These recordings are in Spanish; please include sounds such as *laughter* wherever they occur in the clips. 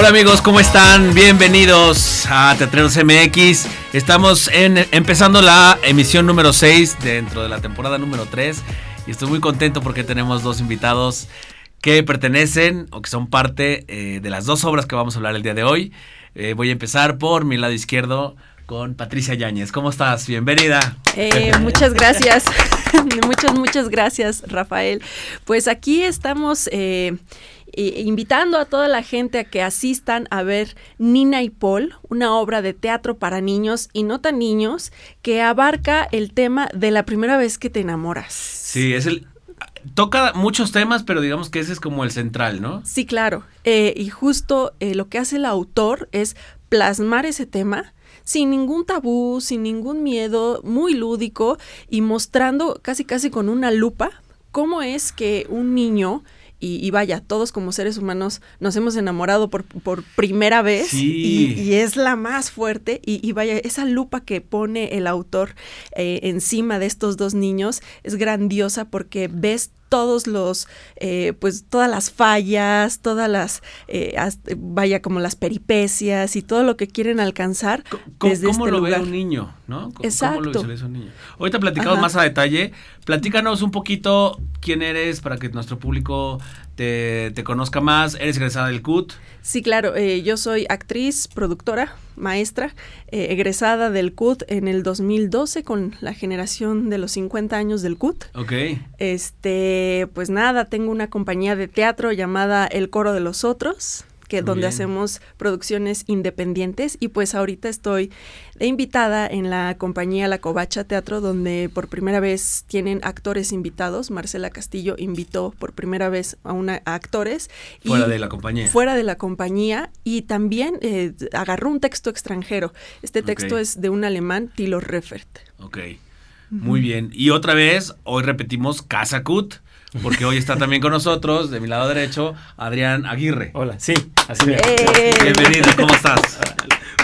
Hola amigos, ¿cómo están? Bienvenidos a Teatreros MX. Estamos empezando la emisión número 6 dentro de la temporada número 3 y estoy muy contento porque tenemos dos invitados que pertenecen o que son parte eh, de las dos obras que vamos a hablar el día de hoy. Eh, voy a empezar por mi lado izquierdo con Patricia Yáñez. ¿Cómo estás? Bienvenida. Eh, muchas gracias. *laughs* muchas, muchas gracias, Rafael. Pues aquí estamos eh, invitando a toda la gente a que asistan a ver Nina y Paul, una obra de teatro para niños y no tan niños que abarca el tema de la primera vez que te enamoras. Sí, es el, toca muchos temas, pero digamos que ese es como el central, ¿no? Sí, claro. Eh, y justo eh, lo que hace el autor es plasmar ese tema sin ningún tabú, sin ningún miedo, muy lúdico y mostrando casi casi con una lupa cómo es que un niño y, vaya, todos como seres humanos nos hemos enamorado por, por primera vez y, es la más fuerte y, vaya, esa lupa que pone el autor eh, encima de estos dos niños es grandiosa porque ves todos los, eh, pues todas las fallas, todas las, eh, vaya como las peripecias y todo lo que quieren alcanzar. ¿Cómo, desde este lo ve un niño? ¿no? Exacto. ¿Cómo lo un niño? Ahorita platicamos más a detalle. Platícanos un poquito quién eres para que nuestro público te, te conozca más. ¿Eres egresada del CUT? Sí, claro. Eh, yo soy actriz, productora, maestra, eh, egresada del CUT en el 2012 con la generación de los 50 años del CUT. Ok. Este, pues nada, tengo una compañía de teatro llamada El Coro de los Otros que donde hacemos producciones independientes y pues ahorita estoy de invitada en la compañía La Covacha Teatro donde por primera vez tienen actores invitados. Marcela Castillo invitó por primera vez a, una, actores. Fuera de la compañía. Fuera de la compañía y también eh, agarró un texto extranjero. Este texto es de un alemán, Tilo Refert. Ok. Muy bien. Y otra vez, hoy repetimos Casa Cut porque hoy está también con nosotros, de mi lado derecho, Adrián Aguirre. Hola, sí, así es. ¡Eh! Bienvenido, ¿cómo estás?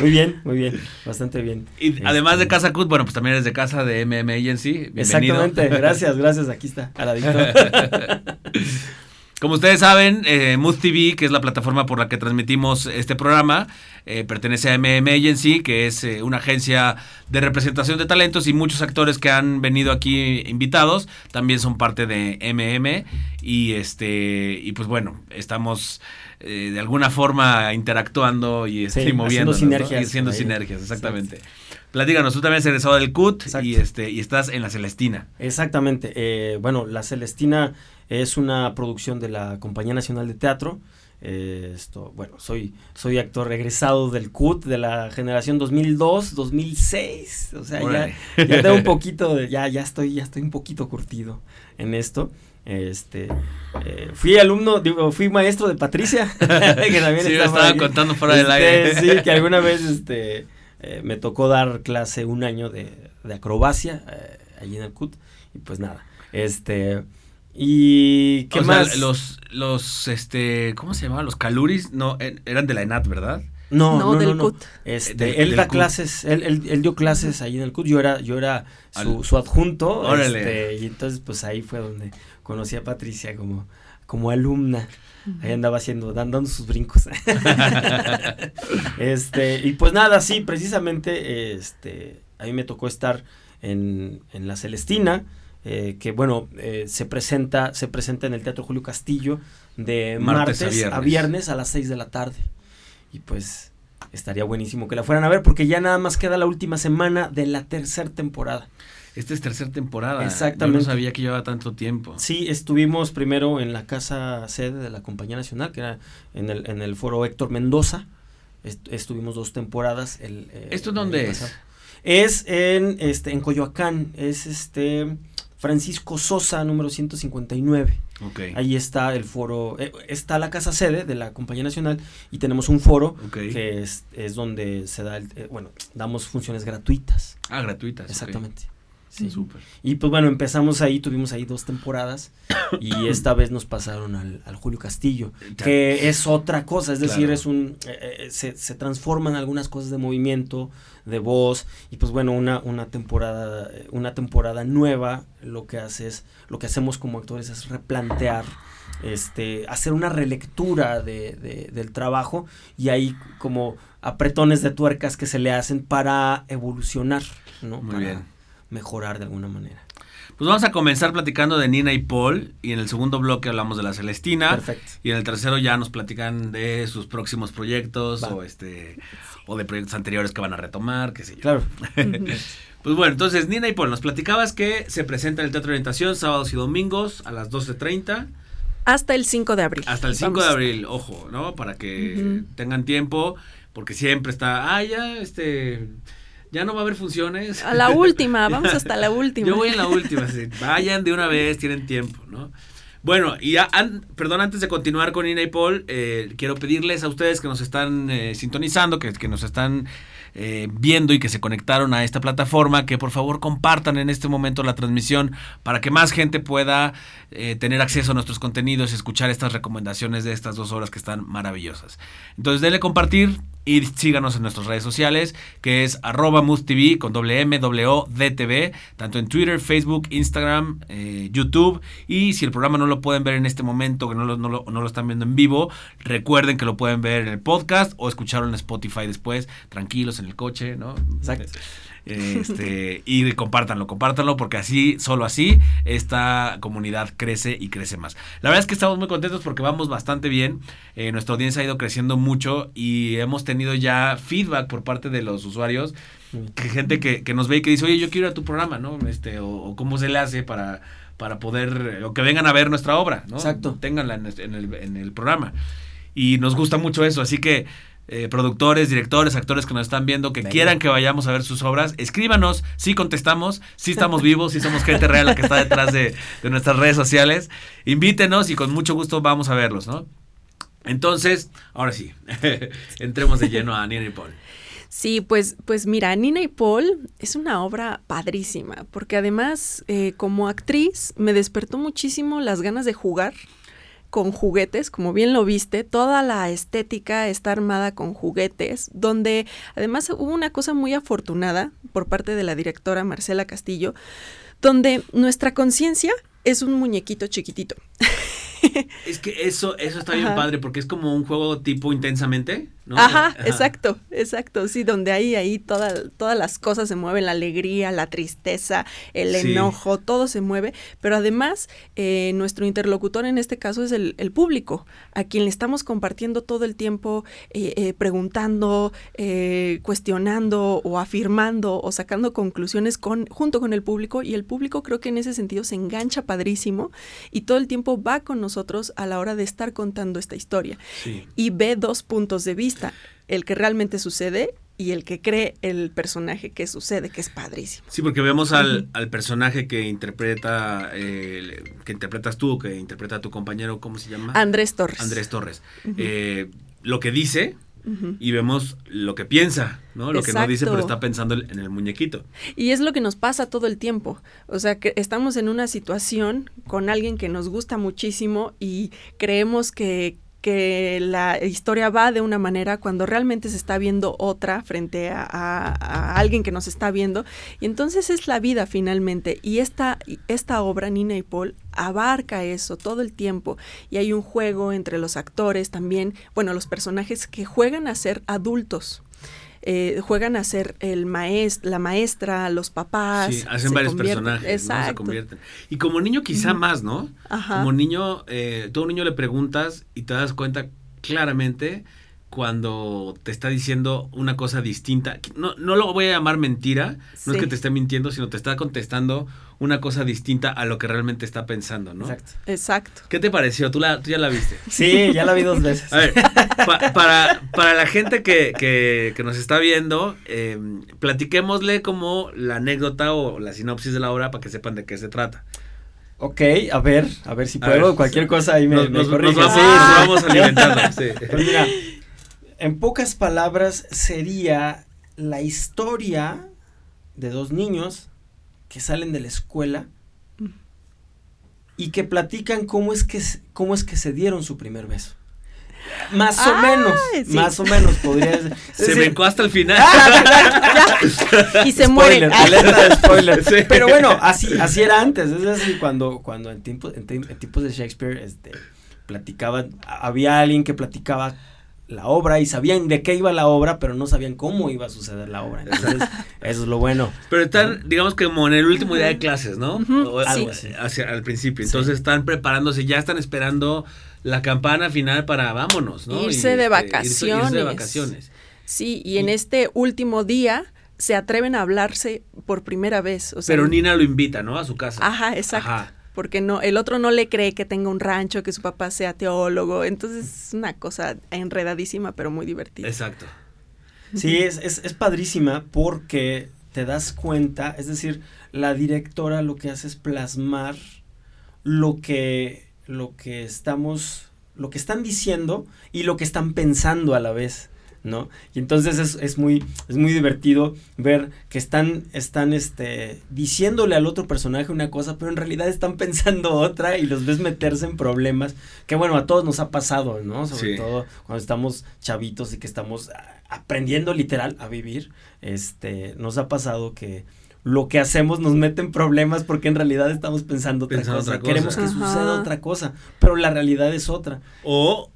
Muy bien, muy bien, bastante bien. Y este, además de Casa Cut, bueno, pues también eres de casa de MM Agency. Bienvenido. Exactamente, gracias, gracias, aquí está, aladito. *laughs* Como ustedes saben, eh, Mood TV, que es la plataforma por la que transmitimos este programa, eh, pertenece a MM Agency, que es eh, una agencia de representación de talentos y muchos actores que han venido aquí invitados también son parte de MM y este y pues bueno, estamos eh, de alguna forma interactuando y, este, moviendo sinergias, y haciendo sinergias, exactamente. Platícanos, tú también eres egresado del CUT y este y estás en la Celestina. Exactamente. bueno, la Celestina es una producción de la Compañía Nacional de Teatro. Eh, esto, bueno, soy, soy actor regresado del CUT de la generación 2002, 2006. O sea, ya, ya tengo un *laughs* poquito de, ya, ya estoy, ya estoy un poquito curtido en esto. Este, eh, fui alumno, digo, fui maestro de Patricia. *laughs* que también sí, estaba contando fuera del aire. Este, sí, que alguna vez, este, eh, me tocó dar clase un año de, de acrobacia allí en el CUT. Y pues nada, este, y qué más. los, los, este, ¿cómo se llamaban? Los caluris, no, eran de la ENAT, ¿verdad? No, no, no, del CUT. Este, él da clases, él, él, dio clases ahí en el CUT, yo era, yo era su, su adjunto, este, y entonces pues ahí fue donde conocí a Patricia como, como alumna. Ahí andaba haciendo, dando sus brincos. *laughs* este, y pues nada, sí, precisamente, este, a mí me tocó estar en, en la Celestina, eh, que bueno, eh, se, presenta, se presenta en el Teatro Julio Castillo de martes, a, viernes. a las 6 de la tarde. Y pues estaría buenísimo que la fueran a ver porque ya nada más queda la última semana de la tercera temporada. Esta es tercera temporada. Exactamente. Yo no sabía que llevaba tanto tiempo. Sí, estuvimos primero en la casa sede de la Compañía Nacional, que era en el, en el foro Héctor Mendoza. estuvimos dos temporadas. El, eh, ¿Esto dónde es? Es en, este, en Coyoacán. Es este Francisco Sosa, número 159. Okay. Ahí está el foro, eh, está la casa sede de la Compañía Nacional y tenemos un foro que es, es, donde se da, el, eh, bueno, damos funciones gratuitas. Ah, gratuitas. Exactamente. Sí. Súper. Y pues bueno, empezamos ahí, tuvimos ahí dos temporadas *coughs* y esta vez nos pasaron al, Julio Castillo, que es otra cosa, es decir, es un eh, eh, se, se, transforman algunas cosas de movimiento, de voz y pues bueno, una, una temporada una temporada nueva lo que hace es lo que hacemos como actores es replantear este, hacer una relectura de, del trabajo y hay como apretones de tuercas que se le hacen para evolucionar, ¿no? Muy bien. Mejorar de alguna manera. Pues vamos a comenzar platicando de Nina y Paul y en el segundo bloque hablamos de la Celestina. Perfecto. Y en el tercero ya nos platican de sus próximos proyectos o este o de proyectos anteriores que van a retomar, qué sé yo. Claro. *laughs* pues bueno, entonces Nina y Paul, nos platicabas que se presenta en el Teatro de Orientación sábados y domingos a las 12.30. Hasta el 5 de abril. Hasta el 5 de abril, ojo, ¿no? Para que tengan tiempo, porque siempre está, ah, ya, este, ya no va a haber funciones. A la última, *laughs* vamos hasta la última. Yo voy en la última, sí. vayan de una vez, tienen tiempo, ¿no? Bueno, y perdón, antes de continuar con Ina y Paul, eh, quiero pedirles a ustedes que nos están eh, sintonizando, que, que nos están eh, viendo y que se conectaron a esta plataforma, que por favor compartan en este momento la transmisión para que más gente pueda tener acceso a nuestros contenidos y escuchar estas recomendaciones de estas dos horas que están maravillosas. Entonces denle compartir, y síganos en nuestras redes sociales, que es arroba TV con doble M, DTV, tanto en Twitter, Facebook, Instagram, eh, YouTube. Y si el programa no lo pueden ver en este momento, que no lo, no, lo, no lo, están viendo en vivo, recuerden que lo pueden ver en el podcast o escucharlo en Spotify después, tranquilos en el coche, ¿no? Exacto. Este, y compártanlo, compártanlo, porque así, solo así, esta comunidad crece y crece más. La verdad es que estamos muy contentos porque vamos bastante bien. Eh, nuestra audiencia ha ido creciendo mucho y hemos tenido ya feedback por parte de los usuarios. Que gente que, que nos ve y que dice, oye, yo quiero ir a tu programa, ¿no? Este, o, cómo se le hace para, para poder, o que vengan a ver nuestra obra, ¿no? Exacto. Ténganla en, en, el, en el programa. Y nos gusta mucho eso, así que eh, productores, directores, actores que nos están viendo, que quieran que vayamos a ver sus obras, escríbanos, si contestamos, si estamos vivos, si somos gente real la que está detrás de, nuestras redes sociales, invítenos y con mucho gusto vamos a verlos, ¿no? Entonces, ahora sí, *laughs* entremos de lleno a Nina y Paul. Sí, pues, pues mira, Nina y Paul es una obra padrísima, porque además eh, como actriz me despertó muchísimo las ganas de jugar con juguetes, como bien lo viste, toda la estética está armada con juguetes, donde además hubo una cosa muy afortunada por parte de la directora Marcela Castillo, donde nuestra conciencia es un muñequito chiquitito. *laughs* es que eso, eso está bien padre porque es como un juego tipo intensamente. Ajá, exacto, exacto, sí, donde ahí, ahí todas las cosas se mueven, la alegría, la tristeza, el enojo, todo se mueve, pero además eh, nuestro interlocutor en este caso es el, público, a quien le estamos compartiendo todo el tiempo, eh, eh, preguntando, cuestionando o afirmando o sacando conclusiones con, junto con el público. Y el público creo que en ese sentido se engancha padrísimo y todo el tiempo va con nosotros a la hora de estar contando esta historia. Y ve dos puntos de vista el que realmente sucede y el que cree el personaje que sucede, que es padrísimo. Sí, porque vemos al, personaje que interpreta, eh, que interpretas tú, que interpreta a tu compañero, ¿cómo se llama? Andrés Torres. Andrés Torres. Eh, lo que dice y vemos lo que piensa, ¿no? Lo que no dice, pero está pensando en el muñequito. Y es lo que nos pasa todo el tiempo. O sea, que estamos en una situación con alguien que nos gusta muchísimo y creemos que, que la historia va de una manera cuando realmente se está viendo otra frente a, alguien que nos está viendo. Y entonces es la vida finalmente. Y esta, esta obra, Nina y Paul, abarca eso todo el tiempo. Y hay un juego entre los actores también, bueno, los personajes que juegan a ser adultos. Eh, juegan a ser el maestro, la maestra, los papás. Sí, hacen varios personajes, se convierten. Y como niño quizá más, ¿no? Como niño, eh, todo niño le preguntas y te das cuenta claramente cuando te está diciendo una cosa distinta. No, no lo voy a llamar mentira, no es que te esté mintiendo, sino te está contestando una cosa distinta a lo que realmente está pensando, ¿no? Exacto. Exacto. ¿Qué te pareció? ¿Tú, la, tú ya la viste? *laughs* Sí, ya la vi dos veces. A ver, para, para la gente que, que, que nos está viendo, eh, platiquémosle como la anécdota o la sinopsis de la obra para que sepan de qué se trata. Ok, a ver, a ver si puedo, cualquier cosa ahí me, nos, nos, vamos, alimentando. *laughs* Sí. Pues mira, en pocas palabras sería la historia de dos niños que salen de la escuela y que platican cómo es que, cómo es que se dieron su primer beso. Más o Ah, menos, sí. más o menos podría ser. *laughs* Se brincó hasta el final. y se Spoiler, mueren. alerta de spoiler. Sí. Pero bueno, así, así era antes. Es así cuando, cuando en, tiempos, en tiempos de Shakespeare, este, platicaban, había alguien que platicaba la obra y sabían de qué iba la obra, pero no sabían cómo iba a suceder la obra. Entonces, eso es lo bueno. Pero están, digamos que como en el último día de clases, ¿no? O- Algo sí. así. Hacia al principio. Sí. Entonces están preparándose, ya están esperando la campana final para vámonos, ¿no? Irse de este, irse- vacaciones. irse de vacaciones. Sí, y en este último día se atreven a hablarse por primera vez. O sea, Pero Nina lo invita, ¿no? A su casa. Ajá, exacto. Ajá. Porque no, el otro no le cree que tenga un rancho, que su papá sea teólogo. Entonces es una cosa enredadísima, pero muy divertida. Exacto. Sí, es, es, es padrísima porque te das cuenta, es decir, la directora lo que hace es plasmar lo que, lo que estamos, lo que están diciendo y lo que están pensando a la vez. ¿No? Y entonces es, es muy, es muy divertido ver que están, están este, diciéndole al otro personaje una cosa, pero en realidad están *laughs* pensando otra y los ves meterse en problemas que bueno, a todos nos ha pasado, ¿no? Sobre Sí. todo cuando estamos chavitos y que estamos aprendiendo literal a vivir, este, nos ha pasado que lo que hacemos nos mete en problemas porque en realidad estamos pensando otra, Pensando cosa. otra cosa. Queremos que Ajá. suceda otra cosa, pero la realidad es otra. O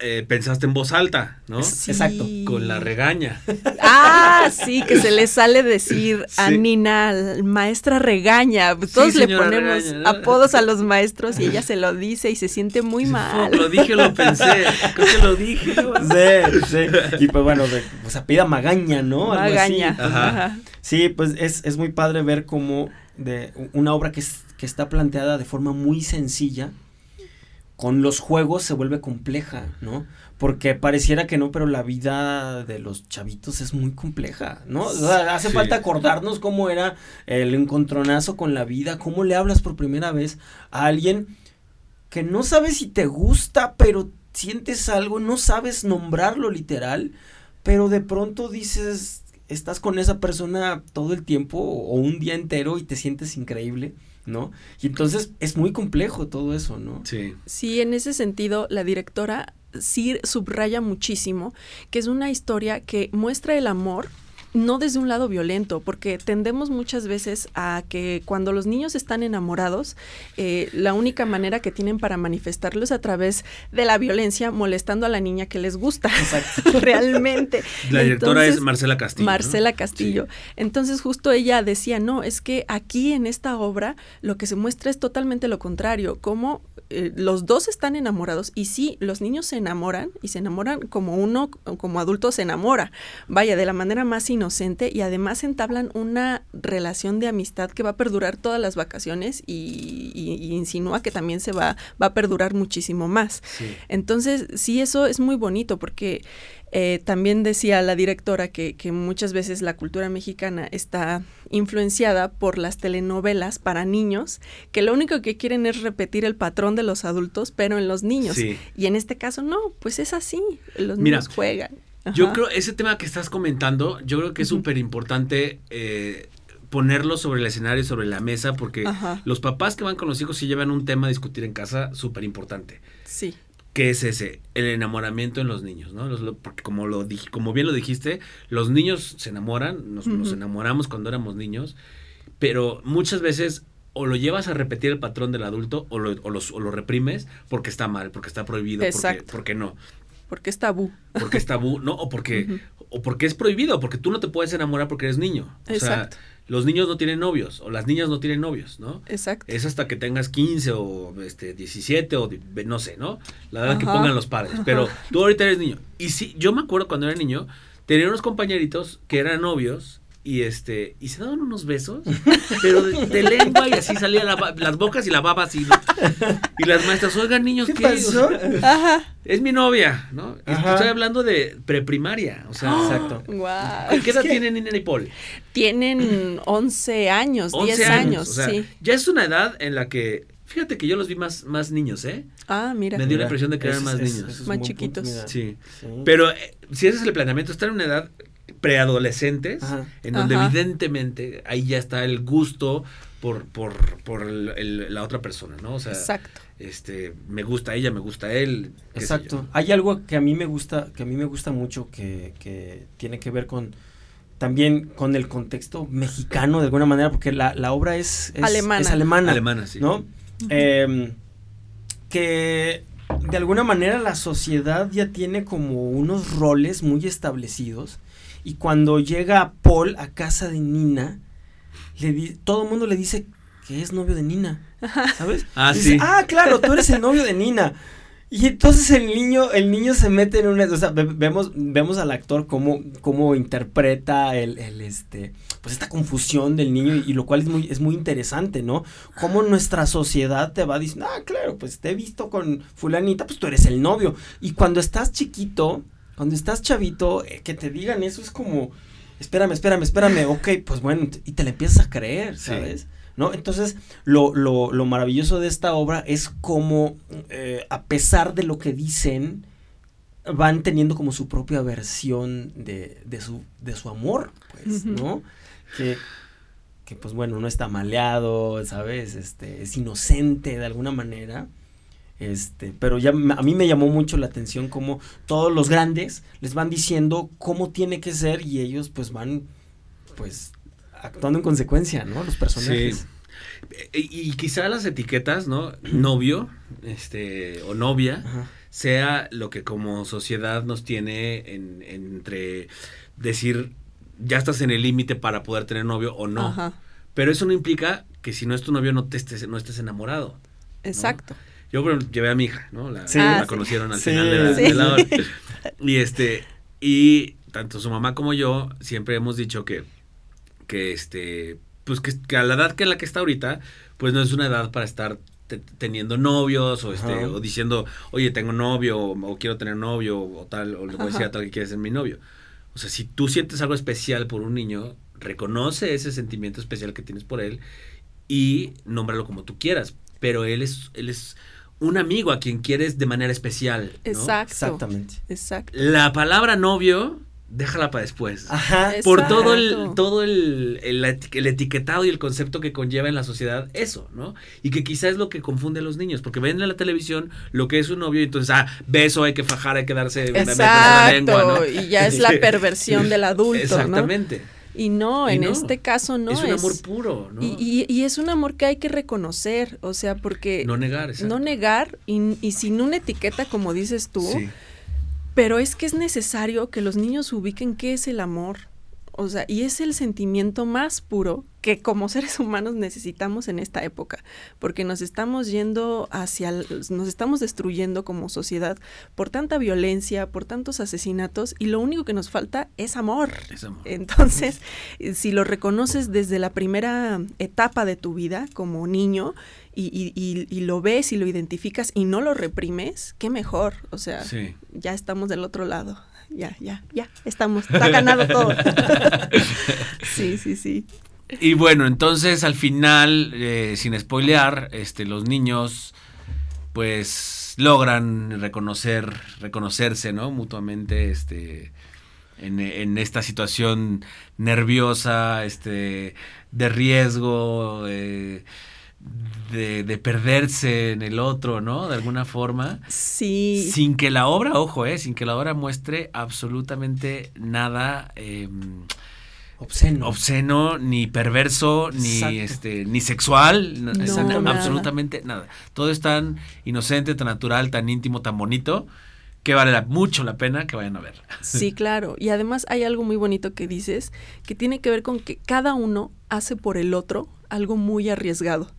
eh, pensaste en voz alta, ¿no? Sí. Exacto. Con la regaña. Ah, sí, que se le sale decir a Sí. Nina, maestra regaña. Todos le ponemos regaña, ¿no? apodos a los maestros y ella se lo dice y se siente muy Sí, mal. Lo dije, lo pensé. Creo que lo dije. Sí, sí. Y pues bueno, de, pues apellida Magaña, ¿no? Algo así. Magaña. Ajá. Ajá. Sí, pues es, es muy padre ver cómo de una obra que, es- que está planteada de forma muy sencilla, con los juegos se vuelve compleja, ¿no? Porque pareciera que no, pero la vida de los chavitos es muy compleja, ¿no? O sea, hace Sí. falta acordarnos cómo era el encontronazo con la vida, cómo le hablas por primera vez a alguien que no sabes si te gusta, pero sientes algo, no sabes nombrarlo literal, pero de pronto dices, estás con esa persona todo el tiempo o un día entero y te sientes increíble, ¿no? Y entonces es muy complejo todo eso, ¿no? Sí. Sí, en ese sentido, la directora sí subraya muchísimo que es una historia que muestra el amor no desde un lado violento, porque tendemos muchas veces a que cuando los niños están enamorados, eh, la única manera que tienen para manifestarlo es a través de la violencia, molestando a la niña que les gusta. Exacto. *laughs* Realmente. La directora Entonces, es Marcela Castillo. ¿no? Marcela Castillo. Entonces justo ella decía, no, es que aquí en esta obra lo que se muestra es totalmente lo contrario, como eh, los dos están enamorados y sí, los niños se enamoran y se enamoran como uno como adulto se enamora, vaya, de la manera más inocente y además entablan una relación de amistad que va a perdurar todas las vacaciones y, y- y insinúa que también se va, va a perdurar muchísimo más. Sí. Entonces, sí, eso es muy bonito porque eh, también decía la directora que, que muchas veces la cultura mexicana está influenciada por las telenovelas para niños, que lo único que quieren es repetir el patrón de los adultos, pero en los niños. Sí. Y en este caso no, pues es así, los Mira, niños juegan. Yo creo, ese tema que estás comentando, yo creo que es Ujú. súper importante eh, ponerlo sobre el escenario, sobre la mesa, porque Ajá. los papás que van con los hijos sí llevan un tema a discutir en casa súper importante. Sí, ¿Qué es ese? El enamoramiento en los niños, ¿no? Los- lo- porque como, lo dij- como bien lo dijiste, los niños se enamoran, nos, nos Ujú. enamoramos cuando éramos niños, pero muchas veces o lo llevas a repetir el patrón del adulto o lo, o los- o lo reprimes porque está mal, porque está prohibido, porque, Exacto. porque no, porque es tabú. porque es tabú, ¿no? O porque, o porque es prohibido, porque tú no te puedes enamorar porque eres niño. O Exacto. sea, los niños no tienen novios o las niñas no tienen novios, ¿no? Exacto. Es hasta que tengas 15 o este 17 o no sé, ¿no? La edad que pongan los padres. Pero tú ahorita eres niño. Y sí, yo me acuerdo cuando era niño, tenía unos compañeritos que eran novios y este y se daban unos besos, pero de, de lengua y así salían la las bocas y la baba así. ¿no? Y las maestras, oigan niños, ¿Qué ¿qué? pasó? O sea, Ajá. es mi novia, ¿no? Y. Estoy hablando de preprimaria, o sea, Exacto. Guau. ¿qué edad Es que- tienen Nina y Paul? Tienen 11 años, 11 10 años, o sea, sí. ya es una edad en la que, fíjate que yo los vi más, más niños, ¿eh? Ah, mira. Me dio la impresión de que eran más es- niños. es Más punto, chiquitos. Sí. Pero eh, si ese es el planeamiento, estar en una edad preadolescentes, Ajá. en donde Ajá. evidentemente ahí ya está el gusto por, por, por el- el- la otra persona, ¿no? O sea, Exacto. este, me gusta ella, me gusta él. qué sé Exacto. yo. Hay algo que a mí me gusta, que a mí me gusta mucho, que, que tiene que ver con también con el contexto mexicano de alguna manera, porque la, la obra es, es Alemana. es alemana, Alemana, sí. ¿no? Eh, que de alguna manera la sociedad ya tiene como unos roles muy establecidos y cuando llega Paul a casa de Nina, le di- todo el mundo le dice que es novio de Nina, ¿sabes? Ah, Dice, sí. ah, claro, tú eres el novio de Nina. Y entonces el niño, el niño se mete en una, o sea, ve- vemos, vemos al actor cómo, cómo interpreta el, el, este, pues esta confusión del niño y, y lo cual es muy, es muy interesante, ¿no? Cómo nuestra sociedad te va diciendo, ah, claro, pues te he visto con fulanita, pues tú eres el novio. Y cuando estás chiquito, cuando estás chavito, eh, que te digan eso es como, espérame, espérame, espérame, ok, pues bueno, y te la empiezas a creer, Sí. ¿sabes? ¿no? Entonces, lo, lo, lo maravilloso de esta obra es cómo, eh, a pesar de lo que dicen, van teniendo como su propia versión de, de, su, de su amor, pues. ¿no? Que, que, pues bueno, no está maleado, ¿sabes? Este, es inocente de alguna manera. Este, pero ya me- a mí me llamó mucho la atención cómo todos los grandes les van diciendo cómo tiene que ser y ellos pues van pues actuando en consecuencia, ¿no? Los personajes. Eh, Y, y quizá las etiquetas, ¿no? Novio, este, o novia, Ajá. sea lo que como sociedad nos tiene en, entre decir, ya estás en el límite para poder tener novio o no. Ajá. Pero eso no implica que si no es tu novio no, te estés, no estés enamorado. Exacto. Yo ejemplo, llevé a mi hija, ¿no? La, Sí. la Ah, sí. conocieron al final de la, Sí. de la hora. *laughs* Y este, y tanto su mamá como yo siempre hemos dicho que, que este, pues que, que a la edad que la que está ahorita, pues no es una edad para estar te- teniendo novios o este, Ajá. o diciendo, oye, tengo novio, o, o quiero tener novio, o tal, o le voy a decir a tal que quieres ser mi novio. O sea, si tú sientes algo especial por un niño, reconoce ese sentimiento especial que tienes por él y nómbralo como tú quieras. Pero él es, él es un amigo a quien quieres de manera especial. ¿no? Exacto. Exactamente. Exacto. La palabra novio, déjala para después. Ajá. Es- Por todo el, Exacto. todo el, el, el etiquetado y el concepto que conlleva en la sociedad eso, ¿no? Y que quizás es lo que confunde a los niños, porque ven en la televisión lo que es un novio y entonces, ah, beso, hay que fajar, hay que darse meter la Exacto. lengua, ¿no? Y ya es la *laughs* perversión del adulto, ¿no? Y no, Y en no. este caso no es un amor puro, ¿no? Y, y- y es un amor que hay que reconocer, o sea, porque no negar, exacto. no negar y, y sin una etiqueta, como dices tú, Sí. pero es que es necesario que los niños ubiquen qué es el amor. O sea, y es el sentimiento más puro que como seres humanos necesitamos en esta época, porque nos estamos yendo hacia, el- nos estamos destruyendo como sociedad por tanta violencia, por tantos asesinatos, y lo único que nos falta es amor. Es amor. Entonces, eh, si lo reconoces desde la primera etapa de tu vida como niño y, y- y- y lo ves y lo identificas y no lo reprimes, qué mejor. O sea, Sí. ya estamos del otro lado. Ya, ya, ya, estamos, está ganado todo. *laughs* sí, sí, sí. Y bueno, entonces al final, eh, sin spoilear, este, los niños pues logran reconocer, reconocerse, ¿no? Mutuamente, este, en, en esta situación nerviosa, este, de riesgo, eh, de, de perderse en el otro, ¿no? De alguna forma. Sí. Sin que la obra, ojo, eh, sin que la obra muestre absolutamente nada eh, Obsceno. obsceno, ni perverso, ni Exacto. este, ni sexual, no, No, es na- nada. absolutamente nada. Todo es tan inocente, tan natural, tan íntimo, tan bonito, que vale la- mucho la pena que vayan a verla. Sí, *laughs* claro. Y además hay algo muy bonito que dices, que tiene que ver con que cada uno hace por el otro algo muy arriesgado.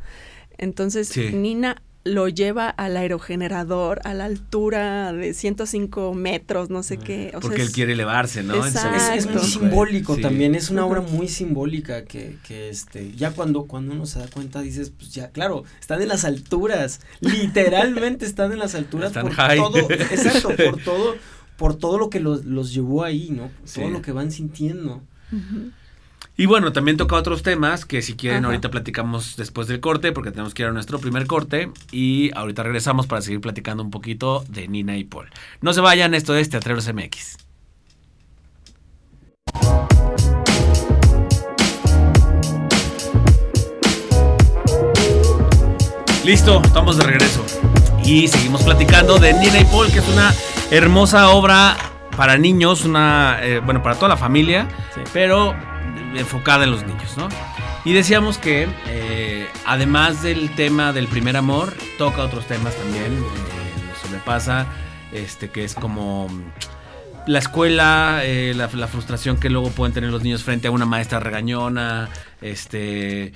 Entonces, Sí. Nina lo lleva al aerogenerador a la altura de 105 metros, no sé qué. O sea, Porque él es- quiere elevarse, ¿no? Es, muy simbólico Sí. también, es una obra muy simbólica que, que este, ya cuando, cuando uno se da cuenta dices, pues ya, claro, están en las alturas, literalmente están en las alturas Están por high. todo, exacto, por *laughs* todo, por todo lo que los, los llevó ahí, ¿no? Sí. Todo lo que van sintiendo. Ujú. Y bueno, también toca otros temas que si quieren ahorita platicamos después del corte porque tenemos que ir a nuestro primer corte y ahorita regresamos para seguir platicando un poquito de Nina y Paul. No se vayan, esto es Teatreros MX. Listo, estamos de regreso y seguimos platicando de Nina y Paul, que es una hermosa obra para niños, una, eh, bueno, para toda la familia, Sí. pero enfocada en los niños, ¿no? Y decíamos que eh, además del tema del primer amor, toca otros temas también, eh, lo sobrepasa, este, que es como mm, la escuela, eh, la, la frustración que luego pueden tener los niños frente a una maestra regañona, este,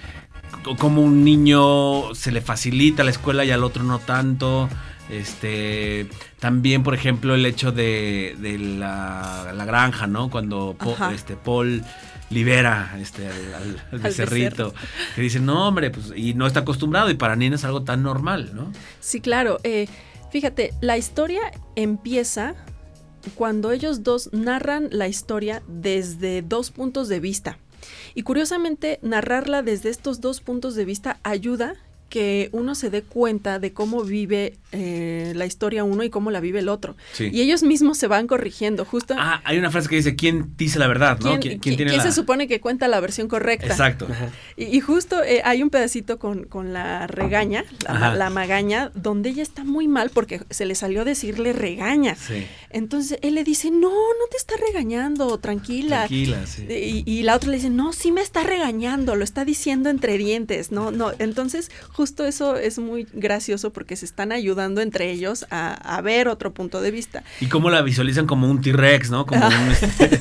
como un niño se le facilita la escuela y al otro no tanto. Este, también, por ejemplo, el hecho de, de la, la granja, ¿no? Cuando este, Paul libera este, al, al- al Al becerrito. Que dice, no, hombre, pues, y no está acostumbrado, y para Nina es algo tan normal, ¿no? Sí, claro. eh, fíjate, la historia empieza cuando ellos dos narran la historia desde dos puntos de vista. Y curiosamente, narrarla desde estos dos puntos de vista ayuda que uno se dé cuenta de cómo vive eh, la historia uno y cómo la vive el otro. Sí. Y ellos mismos se van corrigiendo, justo. Ah, hay una frase que dice, ¿quién dice la verdad? ¿no? ¿Quién, ¿Quién, quién- tiene quién la... se supone que cuenta la versión correcta? Exacto. Y, y justo eh, hay un pedacito con, con la regaña, la, la magaña, donde ella está muy mal porque se le salió a decirle regaña. Sí. Entonces él le dice, no, no te está regañando, tranquila. Tranquila, sí. Y, y la otra le dice, no, sí me está regañando, lo está diciendo entre dientes, no, no. Entonces, justo eso es muy gracioso porque se están ayudando entre ellos a, a ver otro punto de vista. Y cómo la visualizan como un T-Rex, ¿no? Como un... *laughs* este,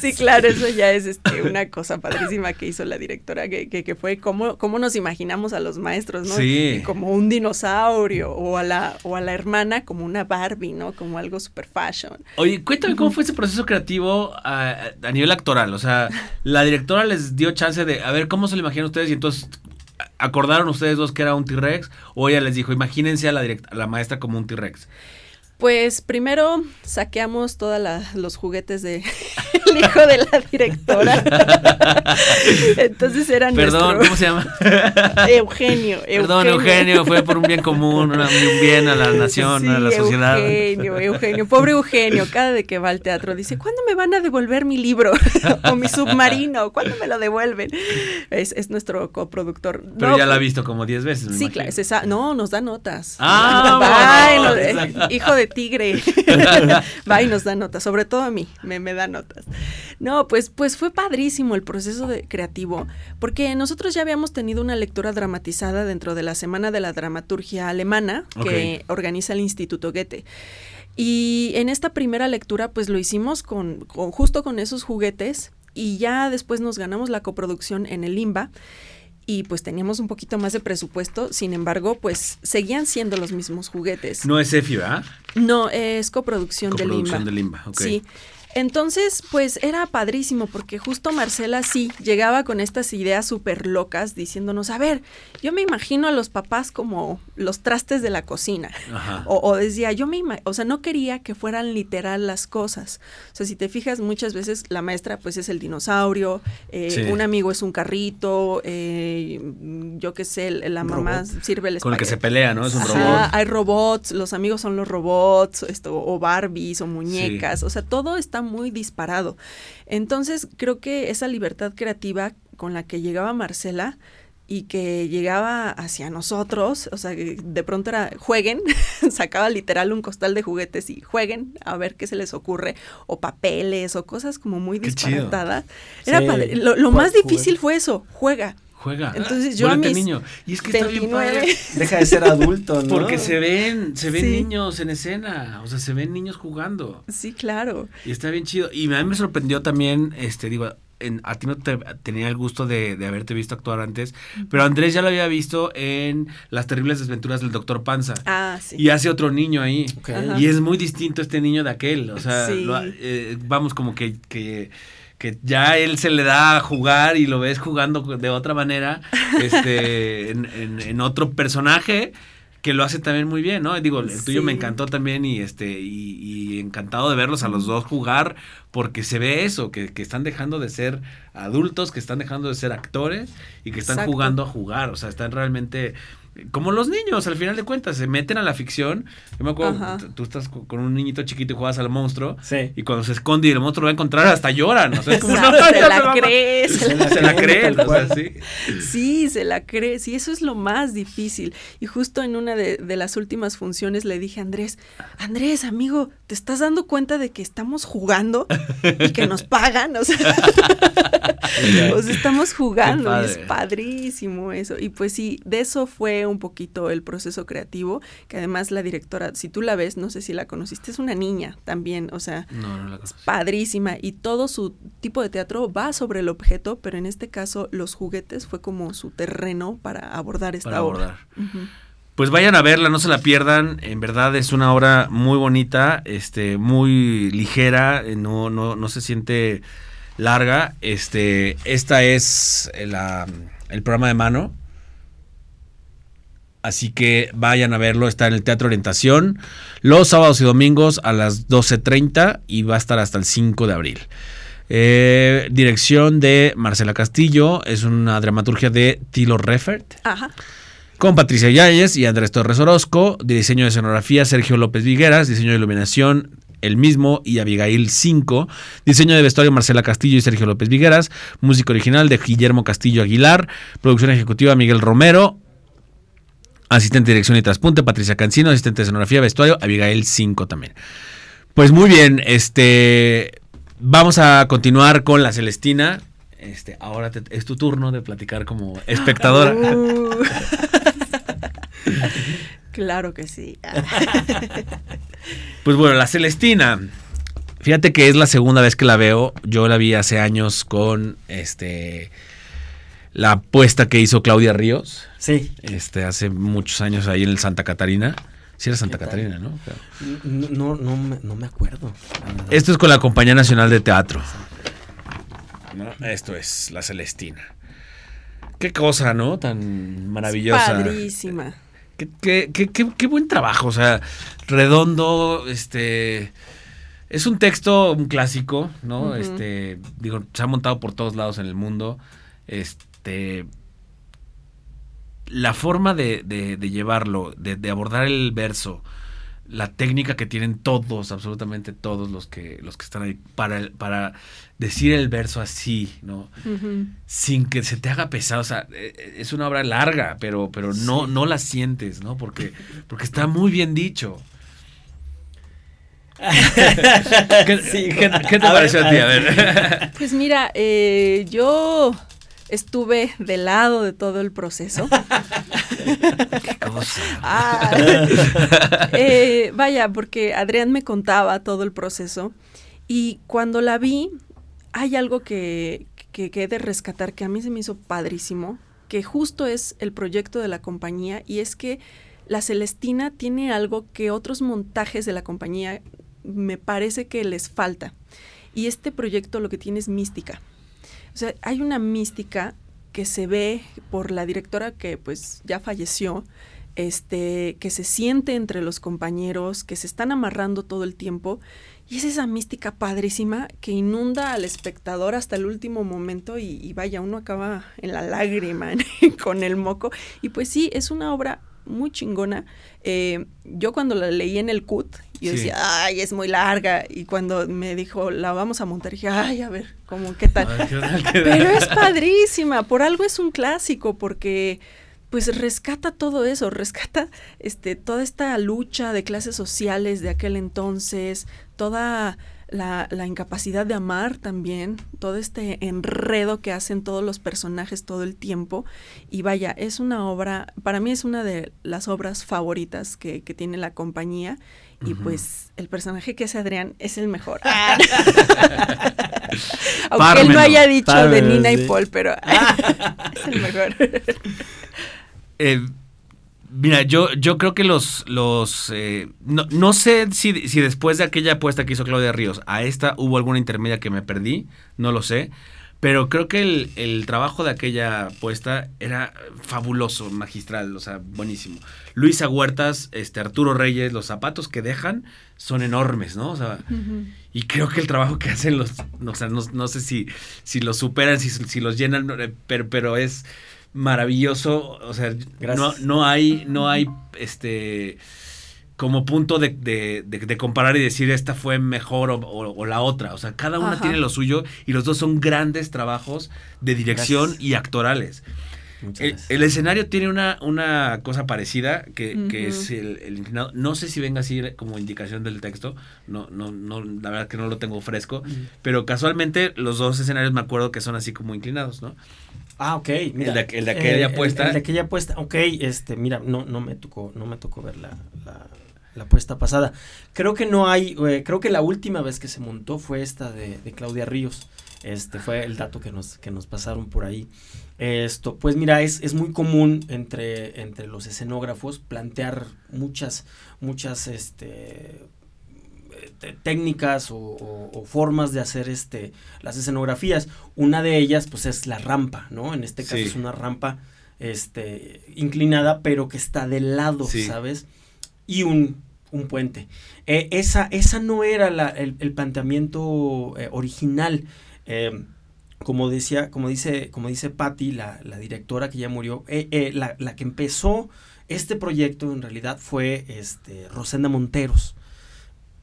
Sí, claro, *laughs* eso ya es este, una cosa padrísima que hizo la directora, que, que, que fue cómo, cómo nos imaginamos a los maestros, ¿no? Sí. Y como un dinosaurio, o a la, o a la hermana como una Barbie, ¿no? Como algo super fashion. Oye, cuéntame cómo fue ese proceso creativo a, a nivel actoral. O sea, la directora les dio chance de, a ver, ¿cómo se lo imaginan ustedes? Y entonces, ¿acordaron ustedes dos que era un T-Rex? O ella les dijo, imagínense a la, a la maestra como un T-Rex. Pues primero saqueamos todos los juguetes de *laughs* el hijo de la directora. *laughs* Entonces era Perdón, nuestro ¿cómo se llama? *laughs* Eugenio, Perdón, Eugenio, fue por un bien común, un bien a la nación, a la sociedad. Eugenio, Eugenio, pobre Eugenio, cada vez que va al teatro dice, ¿cuándo me van a devolver mi libro? *laughs* o mi submarino, ¿cuándo me lo devuelven? Es, es nuestro coproductor. Pero No, ya la ha pues, visto como 10 veces. me Sí, imagino. claro, se sa- no, nos da notas. Ah, Va, nos- hijo de tigre. Va y nos da notas, sobre todo a mí, me, me da notas. No, pues, pues fue padrísimo el proceso de creativo, porque nosotros ya habíamos tenido una lectura dramatizada dentro de la Semana de la Dramaturgia Alemana que organiza el Instituto Goethe. Y en esta primera lectura, pues lo hicimos con, con- justo con esos juguetes y ya después nos ganamos la coproducción en el IMBA y pues teníamos un poquito más de presupuesto, sin embargo, pues seguían siendo los mismos juguetes. No es EFI, ¿verdad? No, es coproducción, del Coproducción IMBA. del Limba. Sí. Entonces, pues era padrísimo porque justo Marcela sí llegaba con estas ideas súper locas diciéndonos, a ver, yo me imagino a los papás como los trastes de la cocina. Ajá. O, o decía, yo me o sea, no quería que fueran literal las cosas. O sea, si te fijas, muchas veces la maestra pues es el dinosaurio, eh, Sí. un amigo es un carrito, eh, yo qué sé, la Un mamá robot. sirve el Con el que se pelea, ¿no? Es un robot. hay robots, los amigos son los robots, esto, o Barbies, o muñecas, o sea, todo está muy disparado. Entonces, creo que esa libertad creativa con la que llegaba Marcela y que llegaba hacia nosotros, o sea, que de pronto era, jueguen, *laughs* sacaba literal un costal de juguetes y jueguen a ver qué se les ocurre, o papeles, o cosas como muy disparatadas. Era Sí, padre. Lo, lo más difícil fue eso, juega. Juega. Entonces, yo a mis niño. Y es que está bien 29 padre. *laughs* Deja de ser adulto, ¿no? Porque se ven, se ven Sí. niños en escena, o sea, se ven niños jugando. Sí, claro. Y está bien chido. Y a mí me sorprendió también, este, digo, en- a ti no te tenía el gusto de, de haberte visto actuar antes, pero Andrés ya lo había visto en Las terribles desventuras del Doctor Panza. Ah, sí. Y hace otro niño ahí. Ok. Ajá. Y es muy distinto este niño de aquel. O sea, Sí. lo- eh, vamos, como que, que, que ya él se le da a jugar y lo ves jugando de otra manera, *laughs* este, en, en- en otro personaje que lo hace también muy bien, ¿no? Digo, el tuyo me encantó también y este y, y encantado de verlos a los dos jugar porque se ve eso, que, que están dejando de ser adultos, que están dejando de ser actores y que están Exacto. jugando a jugar, o sea, están realmente como los niños, al final de cuentas, se meten a la ficción. Yo me acuerdo, Ajá. tú estás co- con un niñito chiquito y juegas al monstruo. Sí. Y cuando se esconde y el monstruo lo va a encontrar, hasta lloran. O sea, es como, "No, *laughs* se la cree, matar". se la Se la cree, creen, tal o sea, sí. Sí, se la cree. Sí, eso es lo más difícil. Y justo en una de, de las últimas funciones le dije a Andrés, Andrés, amigo, ¿te estás dando cuenta de que estamos jugando y que nos pagan? O sea, *laughs* *laughs* o sea, estamos jugando y es padrísimo eso. Y pues sí, de eso fue un poquito el proceso creativo, que además la directora, si tú la ves, no sé si la conociste, es una niña también, o sea, No, no la conozco. padrísima y todo su tipo de teatro va sobre el objeto, pero en este caso los juguetes fue como su terreno para abordar esta Para obra. abordar. Pues vayan a verla, no se la pierdan. En verdad es una obra muy bonita, este, muy ligera, eh, no, no, no se siente larga. Este, esta es la- el programa de mano. Así que vayan a verlo, está en el Teatro Orientación los sábados y domingos a las 12.30 y va a estar hasta el 5 de abril. Eh, dirección de Marcela Castillo, es una dramaturgia de Tilo Reffert Ajá. con Patricia Yáñez y Andrés Torres Orozco, de diseño de escenografía Sergio López Vigueras, diseño de iluminación el mismo y Abigail 5, diseño de vestuario Marcela Castillo y Sergio López Vigueras, música original de Guillermo Castillo Aguilar, producción ejecutiva Miguel Romero, asistente de dirección y traspunte Patricia Cancino, asistente de escenografía vestuario Abigail 5 también. Pues muy bien, este vamos a continuar con la Celestina. Este, ahora te- es tu turno de platicar como espectadora. Uh. *laughs* claro que sí. Pues bueno, la Celestina. Fíjate que es la segunda vez que la veo. Yo la vi hace años con este la apuesta que hizo Claudia Ríos. Sí. Este, hace muchos años ahí en el Santa Catarina. Sí era Santa. Catarina, ¿no? Claro. No, no, no, me, no me acuerdo. Esto es con la Compañía Nacional de Teatro. ¿no? Esto es la Celestina. Qué cosa, ¿no? Tan maravillosa. Padrísima. Qué, qué- qué- qué- qué buen trabajo, o sea, redondo, este... Es un texto, un clásico, ¿no? Este, digo, se ha montado por todos lados en el mundo. Este... La forma de, de- de llevarlo, de, de abordar el verso, la técnica que tienen todos, absolutamente todos los que, los que están ahí, para, para decir el verso así, ¿no? Sin que se te haga pesado. O sea, eh, es una obra larga, pero, pero no, no la sientes, ¿no? Porque, porque está muy bien dicho. *laughs* ¿Qué, Sí, qué- qué te a pareció a a ti? A ver. Pues mira, eh, yo estuve del lado de todo el proceso. Qué cosa. Ah, eh, vaya, porque Adrián me contaba todo el proceso y cuando la vi, hay algo que, que, que he de rescatar que a mí se me hizo padrísimo, que justo es el proyecto de la compañía y es que la Celestina tiene algo que otros montajes de la compañía me parece que les falta. Y este proyecto lo que tiene es mística. O sea, hay una mística que se ve por la directora que pues ya falleció, este, que se siente entre los compañeros, que se están amarrando todo el tiempo, y es esa mística padrísima que inunda al espectador hasta el último momento y, vaya, uno acaba en la lágrima *laughs* con el moco. Y pues sí, es una obra muy chingona. Eh, yo cuando la leí en el CUT, yo Sí. decía, ay, es muy larga. Y cuando me dijo, la vamos a montar, dije, ay, a ver, ¿cómo qué tal? Ay, qué tal, qué *laughs* Pero es padrísima, por algo es un clásico, porque pues rescata todo eso, rescata este, toda esta lucha de clases sociales de aquel entonces, toda la, la incapacidad de amar también, todo este enredo que hacen todos los personajes todo el tiempo. Y vaya, es una obra, para mí es una de las obras favoritas que, que tiene la compañía. Y pues el personaje que hace Adrián es el mejor. *laughs* *laughs* Aunque él no haya dicho de Nina y. Paul, pero *laughs* es el mejor. Eh, mira, yo, yo creo que los. los eh, no, no sé si, si después de aquella apuesta que hizo Claudia Ríos a esta hubo alguna intermedia que me perdí, no lo sé. Pero creo que el, el trabajo de aquella apuesta era fabuloso, magistral, o sea, buenísimo. Luisa Huertas, este, Arturo Reyes, los zapatos que dejan son enormes, ¿no? O sea, y creo que el trabajo que hacen los, no, o sea, no, no sé si, si los superan, si, si los llenan, eh, pero, pero es maravilloso. O sea, no, no hay, no hay este como punto de, de- de- de comparar y decir esta fue mejor o, o- o la otra. O sea, cada una Ajá. tiene lo suyo y los dos son grandes trabajos de dirección Gracias. y actorales. El, escenario tiene una, una cosa parecida que, que es el, el inclinado. No sé si venga así como indicación del texto. No, no, no, la verdad que no lo tengo fresco. Pero casualmente los dos escenarios me acuerdo que son así como inclinados, ¿no? Ah, ok. Mira, de- el de aquella el- puesta. El, de aquella puesta. Ok, este, mira, no, no me tocó, no me tocó ver la, la, la puesta pasada. Creo que no hay, eh, creo que la última vez que se montó fue esta de, de Claudia Ríos. Este fue el dato que nos, que nos pasaron por ahí. Esto, pues mira, es, es muy común entre, entre los escenógrafos plantear muchas, muchas, este te- técnicas o, o- o formas de hacer este las escenografías. Una de ellas pues es la rampa no en este caso Sí. es una rampa este inclinada pero que está de lado Sí. sabes y un, un puente. Eh, esa esa no era la- el, el planteamiento eh, original. Eh, como decía como dice como dice Patty la, la directora que ya murió eh, la, la que empezó este proyecto en realidad fue este Rosenda Monteros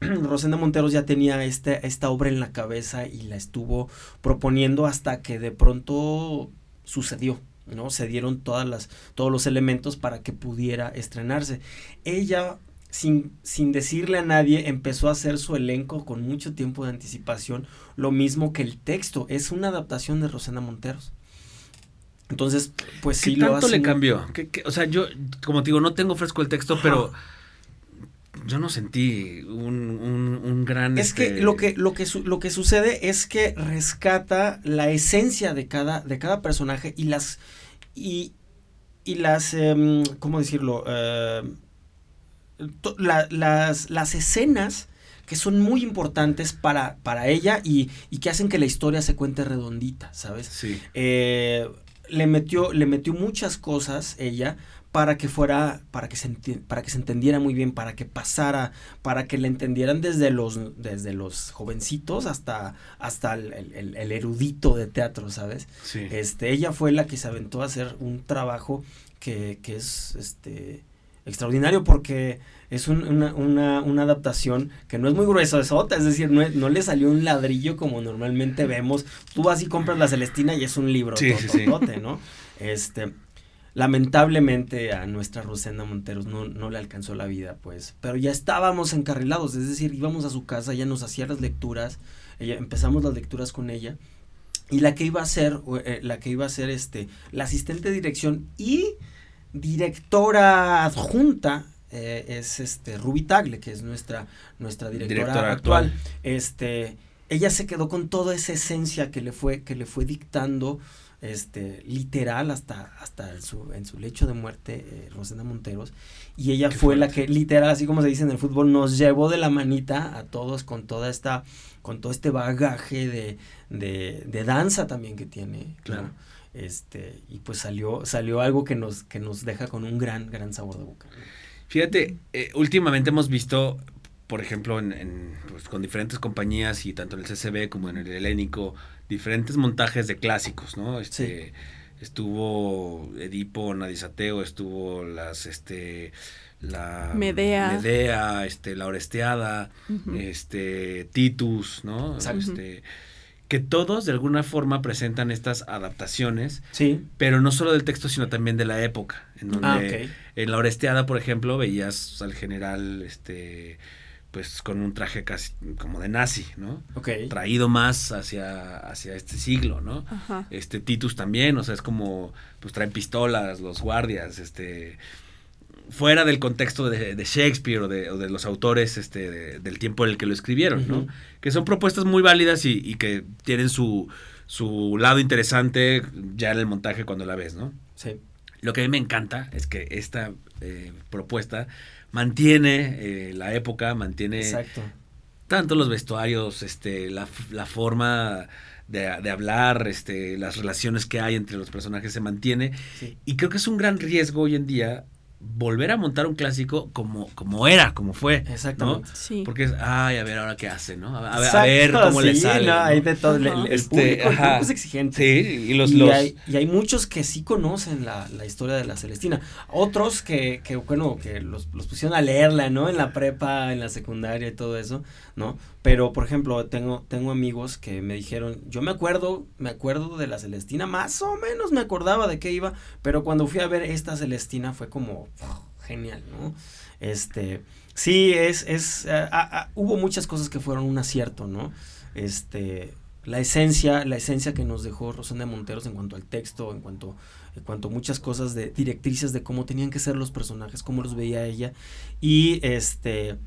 *clears throat* Rosenda Monteros ya tenía este, esta obra en la cabeza y la estuvo proponiendo hasta que de pronto sucedió, ¿no? Se dieron todas las, todos los elementos para que pudiera estrenarse. Ella, sin, sin decirle a nadie, empezó a hacer su elenco con mucho tiempo de anticipación, lo mismo que el texto. Es una adaptación de Rosenda Monteros. Entonces, pues ¿Qué sí lo tanto hace le cambió? ¿Qué- qué- o sea, yo, como te digo, no tengo fresco el texto, pero yo no sentí un, un, un gran... Es este, que lo que lo que su- lo que sucede es que rescata la esencia de cada de cada personaje y las y y las em, cómo decirlo to- la- las las escenas que son muy importantes para para ella y, y que hacen que la historia se cuente redondita, ¿sabes? Sí. eh, le metió le metió muchas cosas ella para que fuera para que se para que se entendiera muy bien para que pasara para que le entendieran desde los desde los jovencitos hasta hasta el, el- el erudito de teatro sabes Sí. este ella fue la que se aventó a hacer un trabajo que, que es este extraordinario porque es un- una, una, una adaptación que no es muy gruesa es es decir, no, no le salió un ladrillo como normalmente vemos. Tú vas y compras la Celestina y es un libro, Sí, sí, sí. ¿no? Este, lamentablemente a nuestra Rosenda Monteros no, no le alcanzó la vida, pues, pero ya estábamos encarrilados, es decir, íbamos a su casa, ella nos hacía las lecturas, ella, empezamos las lecturas con ella, y la que iba a ser, eh, la que iba a ser este, la asistente de dirección y directora adjunta eh, es este Ruby Tagle, que es nuestra, nuestra directora, Directora actual. actual. Este, ella se quedó con toda esa esencia que le fue, que le fue dictando este literal hasta hasta en su, en su lecho de muerte eh, Rosenda Monteros y ella Qué fue la que literal así como se dice en el fútbol nos llevó de la manita a todos con toda esta con todo este bagaje de, de, de danza también que tiene ¿no? Claro. este y pues salió salió algo que nos que nos deja con un gran gran sabor de boca Fíjate, eh, últimamente hemos visto, por ejemplo, en, en, pues, con diferentes compañías y tanto en el CCB como en el Helénico, diferentes montajes de clásicos, ¿no? Este, Estuvo Edipo, Nadisateo, estuvo las, este, la Medea. Medea, este, la Oresteada, este, Titus, ¿no? Exacto. Este, que todos de alguna forma presentan estas adaptaciones, sí pero no solo del texto, sino también de la época, en donde ah ok en la Oresteada, por ejemplo, veías al general, este, pues con un traje casi como de nazi, ¿no? ok Traído más hacia, hacia este siglo, ¿no? Ajá. Este Titus también, o sea, es como, pues traen pistolas, los guardias, este, fuera del contexto de, de Shakespeare o de, o de los autores, este, de- del tiempo en el que lo escribieron, ¿no? Que son propuestas muy válidas y, y que tienen su, su lado interesante ya en el montaje cuando la ves, ¿no? sí Lo que a mí me encanta es que esta eh, propuesta mantiene eh, la época, mantiene exacto tanto los vestuarios, este, la, la forma de, de hablar, este, las relaciones que hay entre los personajes se mantiene. sí Y creo que es un gran riesgo hoy en día volver a montar un clásico como, como era, como fue. Exactamente. ¿no? Sí. Porque es, ay, a ver ahora qué hace, ¿no? A, a ver, a ver cómo le sí, sale. no, ¿no? hay de todo. El. Este, público, el ajá. público es exigente. Sí, y los... y, los hay, y hay muchos que sí conocen la, la historia de la Celestina. Otros que, que bueno, que los, los pusieron a leerla, ¿no? En la prepa, en la secundaria y todo eso, ¿no? Pero, por ejemplo, tengo, tengo amigos que me dijeron, yo me acuerdo, me acuerdo de la Celestina, más o menos me acordaba de qué iba, pero cuando fui a ver esta Celestina fue como genial, ¿no? Este, sí, es, es, ah, ah, ah, hubo muchas cosas que fueron un acierto, ¿no? Este, la esencia, la esencia que nos dejó Rosana Monteros en cuanto al texto, en cuanto, en cuanto a muchas cosas de directrices de cómo tenían que ser los personajes, cómo los veía ella, y este,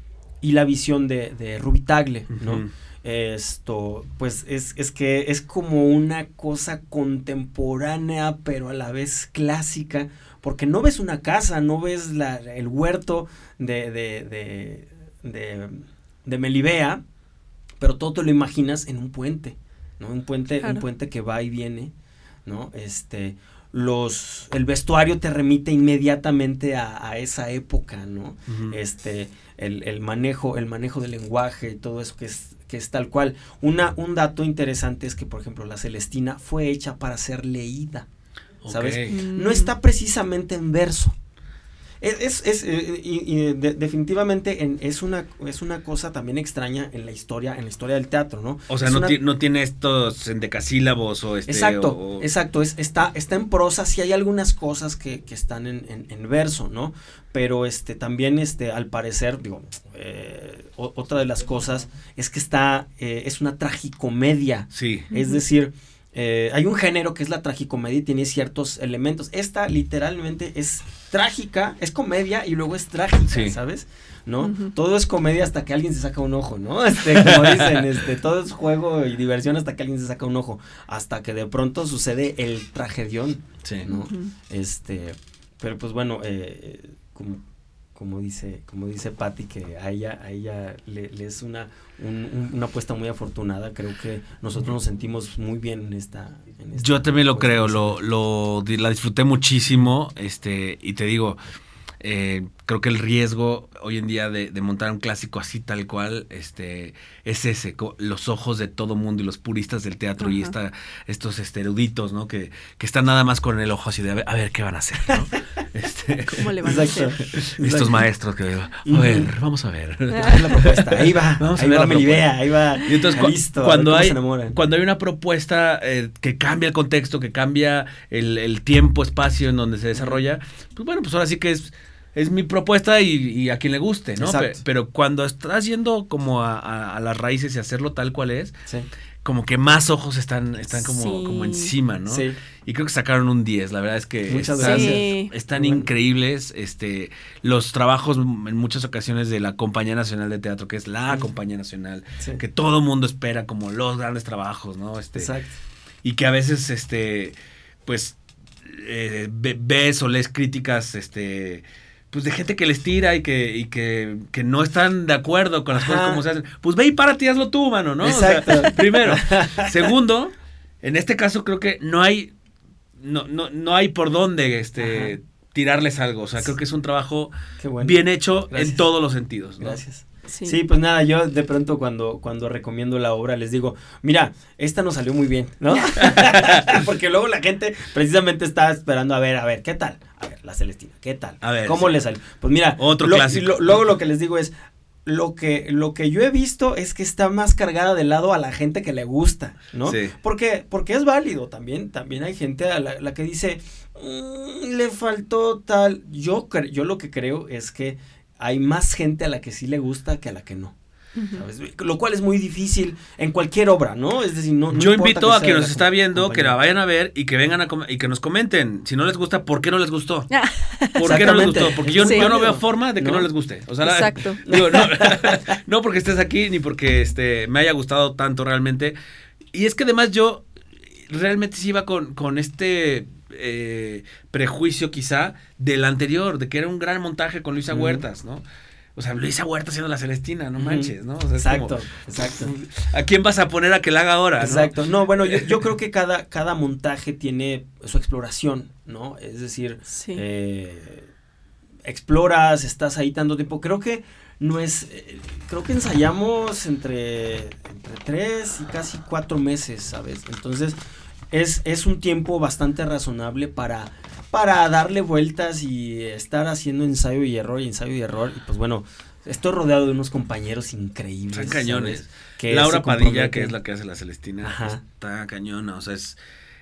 y la visión de, de Ruby Tagle, ¿no? Esto, pues es, es que es como una cosa contemporánea, pero a la vez clásica, porque no ves una casa, no ves la, el huerto de, de, de, de, de Melibea, pero todo te lo imaginas en un puente, ¿no? Un puente, un puente que va y viene, ¿no? Este, los, el vestuario te remite inmediatamente a, a esa época, ¿no? Este el, el manejo el manejo del lenguaje y todo eso que es que es tal cual una un dato interesante es que por ejemplo la Celestina fue hecha para ser leída ¿sabes? No está precisamente en verso es, es, es, eh, y, y de- definitivamente en- es una es una cosa también extraña en la historia en la historia del teatro no O sea, no, una- ti- no tiene estos endecasílabos o este... Exacto, o- exacto, es, está, está en prosa, sí hay algunas cosas que, que están en, en- en verso, ¿no? Pero este, también, este, al parecer, digo, eh, otra de las cosas es que está, eh, es una tragicomedia, Sí. es decir, eh, hay un género que es la tragicomedia y tiene ciertos elementos. Esta literalmente es trágica, es comedia y luego es trágica, Sí. ¿sabes? ¿No? Todo es comedia hasta que alguien se saca un ojo, ¿no? *laughs* Este, como dicen, este, todo es juego y diversión hasta que alguien se saca un ojo. Hasta que de pronto sucede el tragedión, Sí. ¿no? Este, pero pues bueno, eh, como, como dice, como dice Patty, que a ella, a ella le, le es una, un- un- una apuesta muy afortunada. Creo que nosotros nos sentimos muy bien en esta. en esta Yo también lo creo, lo, lo la disfruté muchísimo, este, y te digo, eh, creo que el riesgo hoy en día de, de montar un clásico así tal cual, este, es ese, los ojos de todo mundo y los puristas del teatro y Ajá. esta, estos este, eruditos, ¿no? Que, que están nada más con el ojo así de a ver, a ver qué van a hacer, ¿no? *laughs* Este, ¿Cómo le van a Exacto. hacer? *laughs* estos Exacto. maestros que, a Ujú. ver, vamos a ver. *laughs* La propuesta. Ahí va, Vamos a ahí ver va la Melibea, ahí va. Y entonces, cu- a ver cuando, hay, cuando hay una propuesta eh, que cambia el contexto, que cambia el, el tiempo, espacio en donde se desarrolla, pues bueno, pues ahora sí que es, es mi propuesta y, y a quien le guste, ¿no? Exacto. Pe- Pero cuando estás yendo como a, a- a las raíces y hacerlo tal cual es, Sí, como que más ojos están, están como, Sí. como encima, ¿no? sí. Y creo que sacaron un 10, la verdad es que Muchas están, gracias. Están Bueno. increíbles. Este, los trabajos en muchas ocasiones de la Compañía Nacional de Teatro, que es la. Compañía Nacional, sí. que todo mundo espera como los grandes trabajos, ¿no? Este, Exacto. y que a veces, este, pues, eh, ve- ves o lees críticas, este, pues de gente que les tira y que, y que, que no están de acuerdo con las Ajá. cosas como se hacen. Pues ve y párate y hazlo tú, mano, ¿no? O sea, *laughs* primero. *laughs* Segundo, en este caso creo que no hay, no, no, no hay por dónde, este, Ajá. tirarles algo. O sea, creo que es un trabajo bueno. bien hecho Gracias. en todos los sentidos, ¿no? Gracias. Sí. Sí. pues nada, yo de pronto cuando, cuando recomiendo la obra les digo, mira, esta nos salió muy bien, ¿no? *laughs* *laughs* Porque luego la gente precisamente está esperando a ver, a ver, ¿qué tal? A ver, la Celestina, ¿qué tal? A ver, ¿Cómo sí. le salió? Pues mira, Otro lo- clásico. lo- luego lo que les digo es, lo que, lo que yo he visto es que está más cargada del lado a la gente que le gusta, ¿no? Sí. Porque, porque es válido también, también hay gente a la, la que dice, "Mm, le faltó tal, yo, yo lo que creo es que hay más gente a la que sí le gusta que a la que no. Lo cual es muy difícil en cualquier obra, ¿no? Es decir, no. no Yo invito a quien nos está viendo que la vayan a ver y que vengan a y que nos comenten. Si no les gusta, ¿por qué no les gustó? *laughs* Ah, ¿Por qué no les gustó? Porque yo, Sí. yo no veo forma de que no, ¿No? les guste. O sea, la- Exacto. *laughs* digo, no, *laughs* no porque estés aquí ni porque este me haya gustado tanto realmente. Y es que además yo realmente sí iba con, con este eh, prejuicio quizá del anterior, de que era un gran montaje con Luisa. Huertas, ¿no? O sea, Luisa Huertas siendo la Celestina, no manches, ¿no? O sea, es Exacto, como, exacto. ¿A quién vas a poner a que la haga ahora? no? Exacto. No, bueno, yo, yo creo que cada, cada montaje tiene su exploración, ¿no? Es decir, Sí. eh, exploras, estás ahí tanto tiempo. Creo que no es, eh, creo que ensayamos entre, entre tres y casi cuatro meses, ¿sabes? Entonces es, es un tiempo bastante razonable para, para darle vueltas y estar haciendo ensayo y error y ensayo y error. Y pues bueno, estoy rodeado de unos compañeros increíbles. Están cañones. Que Laura Padilla, que es la que hace la Celestina, está cañona, o sea, es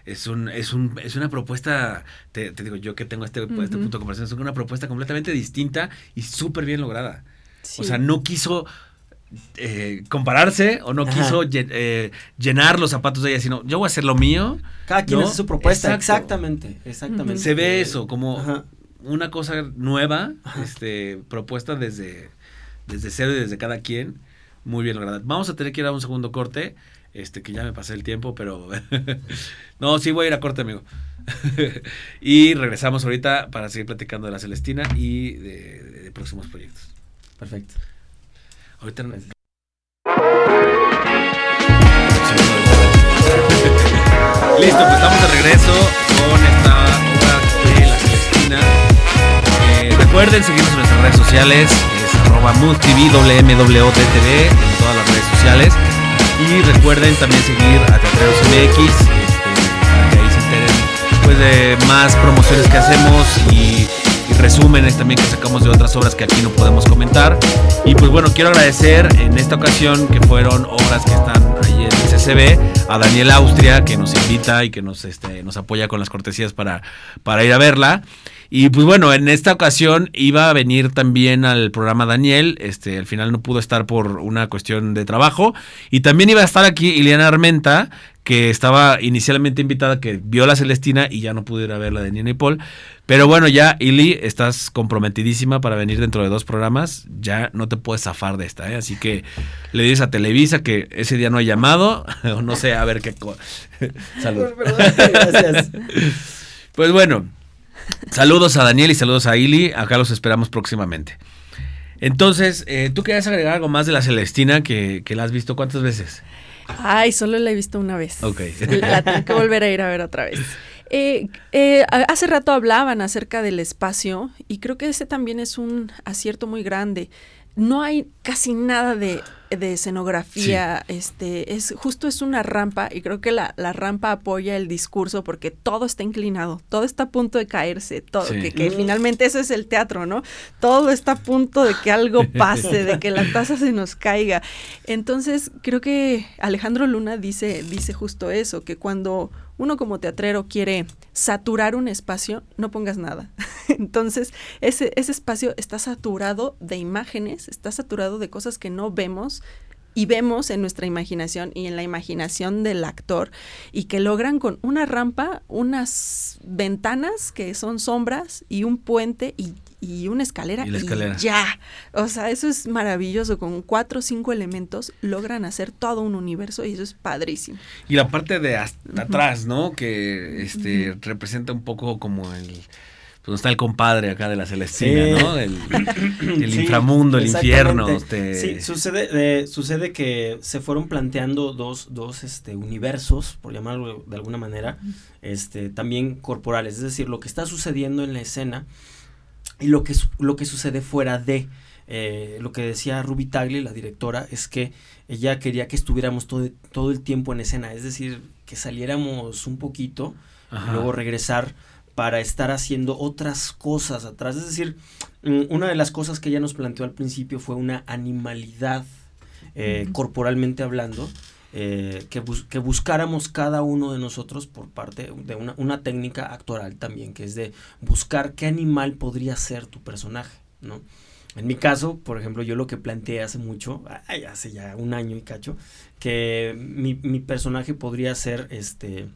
es un, es un, es una propuesta, te, digo yo que tengo este, este punto de conversación, es una propuesta completamente distinta y súper bien lograda. O sea, no quiso eh, compararse o no quiso eh, llenar los zapatos de ella, sino yo voy a hacer lo mío. Cada quien hace su propuesta, exactamente, exactamente. Se ve eso como una cosa nueva, este, propuesta desde, desde cero y desde cada quien, muy bien lograda. Vamos a tener que ir a un segundo corte, este, que ya me pasé el tiempo, pero *laughs* no, sí voy a ir a corte, amigo. *laughs* y regresamos ahorita para seguir platicando de la Celestina y de próximos proyectos. Perfecto. Ahorita no Listo, pues estamos de regreso con esta obra de la Celestina. Eh, recuerden seguirnos en nuestras redes sociales, es arroba en todas las redes sociales. Y recuerden también seguir a Teatreros MX, este, para que ahí se enteren pues, de más promociones que hacemos y resúmenes también que sacamos de otras obras que aquí no podemos comentar. Y pues bueno, quiero agradecer en esta ocasión que fueron obras que están ahí en el CCB, a Daniel Austria que nos invita y que nos, este, nos apoya con las cortesías para, para ir a verla. Y pues bueno, en esta ocasión iba a venir también al programa Daniel, este, al final no pudo estar por una cuestión de trabajo. Y también iba a estar aquí Ileana Armenta, que estaba inicialmente invitada, que vio la Celestina y ya no pudo ir a ver la de Nina y Paul. Pero bueno, ya, Ili, estás comprometidísima para venir dentro de dos programas. Ya no te puedes zafar de esta, ¿eh? Así que le dices a Televisa que ese día no ha llamado. *laughs* o no sé, a ver qué. *laughs* Salud. Gracias. *laughs* pues bueno, saludos a Daniel y saludos a Ili. Acá los esperamos próximamente. Entonces, eh, ¿tú querías agregar algo más de la Celestina que, que la has visto cuántas veces? Ay, solo la he visto una vez. Ok. La tengo que volver a ir a ver otra vez. Eh, eh, hace rato hablaban acerca del espacio y creo que ese también es un acierto muy grande. No hay casi nada de, escenografía, este, es justo es una rampa y creo que la, rampa apoya el discurso porque todo está inclinado, todo está a punto de caerse, todo, que, que, finalmente eso es el teatro, ¿no? Todo está a punto de que algo *laughs* pase, de que la taza se nos caiga. Entonces, creo que Alejandro Luna dice, dice justo eso, que cuando uno como teatrero quiere saturar un espacio, no pongas nada. *laughs* Entonces, ese, ese espacio está saturado de imágenes, está saturado de cosas que no vemos y vemos en nuestra imaginación y en la imaginación del actor y que logran con una rampa, unas ventanas que son sombras y un puente y y una escalera y, ya. O sea, eso es maravilloso. Con cuatro o cinco elementos logran hacer todo un universo y eso es padrísimo. Y la parte de hasta atrás, ¿no? Que este representa un poco como el pues está el compadre acá de la Celestina, ¿no? El, *coughs* inframundo, el infierno. Sí, sucede, sucede que se fueron planteando dos, dos este, universos, por llamarlo de alguna manera, este, también corporales. Es decir, lo que está sucediendo en la escena y lo que, lo que sucede fuera de... Eh, lo que decía Ruby Tagle, la directora, es que ella quería que estuviéramos todo, todo el tiempo en escena, es decir, que saliéramos un poquito y luego regresar para estar haciendo otras cosas atrás. Es decir, mm, una de las cosas que ella nos planteó al principio fue una animalidad, eh, corporalmente hablando, eh, que, que, buscáramos cada uno de nosotros por parte de una, una, técnica actoral también, que es de buscar qué animal podría ser tu personaje, ¿no? En mi caso, por ejemplo, yo lo que planteé hace mucho, hace ya un año y cacho, que mi, mi personaje podría ser este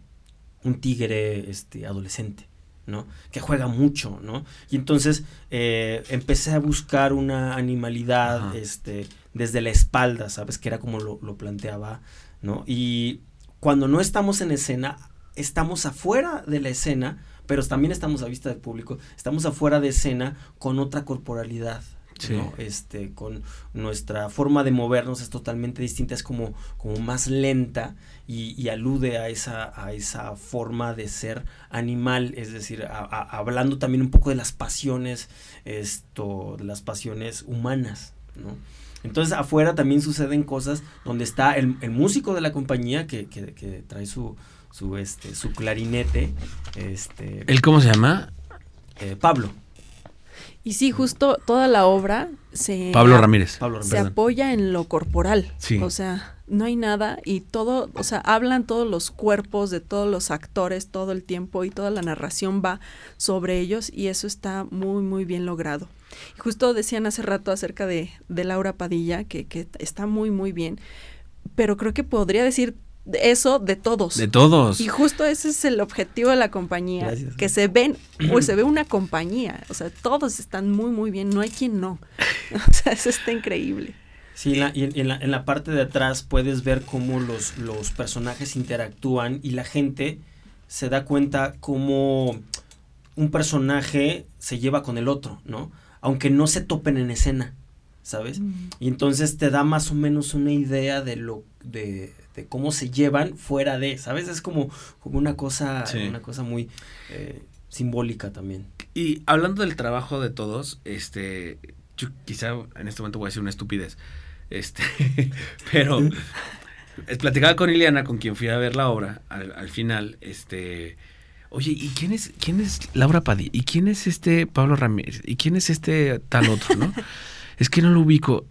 un tigre este, adolescente. ¿No? Que juega mucho, ¿no? Y entonces eh, empecé a buscar una animalidad, este, desde la espalda, ¿sabes? Que era como lo, lo, planteaba, ¿no? Y cuando no estamos en escena, estamos afuera de la escena, pero también estamos a vista del público, estamos afuera de escena con otra corporalidad. ¿no? Este, con nuestra forma de movernos es totalmente distinta, es como, como más lenta y, alude a esa, a esa forma de ser animal, es decir, hablando también un poco de las pasiones, esto, de las pasiones humanas, ¿no? Entonces afuera también suceden cosas donde está el, músico de la compañía que, que, trae su, su, este, su clarinete. Este, ¿El cómo se llama? Eh, Pablo. Y sí, justo toda la obra se... Pablo Ramírez. Se apoya en lo corporal. Sí. O sea, no hay nada y todo, o sea, hablan todos los cuerpos de todos los actores todo el tiempo y toda la narración va sobre ellos y eso está muy, muy bien logrado. justo decían hace rato acerca de, de Laura Padilla, que, que está muy, muy bien, pero creo que podría decir eso de todos. De todos. Y justo ese es el objetivo de la compañía, que se ven, pues se ve una compañía, o sea, todos están muy, muy bien, no hay quien no. *laughs* o sea, eso está increíble. Sí, y en, la, en la parte de atrás puedes ver cómo los, los personajes interactúan y la gente se da cuenta cómo un personaje se lleva con el otro, ¿no? Aunque no se topen en escena, ¿sabes? Mm. Y entonces te da más o menos una idea de lo de, de cómo se llevan fuera de, ¿sabes? Es como, como una cosa, una cosa muy eh, simbólica también. Y hablando del trabajo de todos, este, yo quizá en este momento voy a decir una estupidez, este, *laughs* pero platicaba con Ileana, con quien fui a ver la obra, al, final, este, oye, ¿y quién es, quién es Laura Padilla? ¿Y quién es este Pablo Ramírez? ¿Y quién es este tal otro, no? *laughs* es que no lo ubico.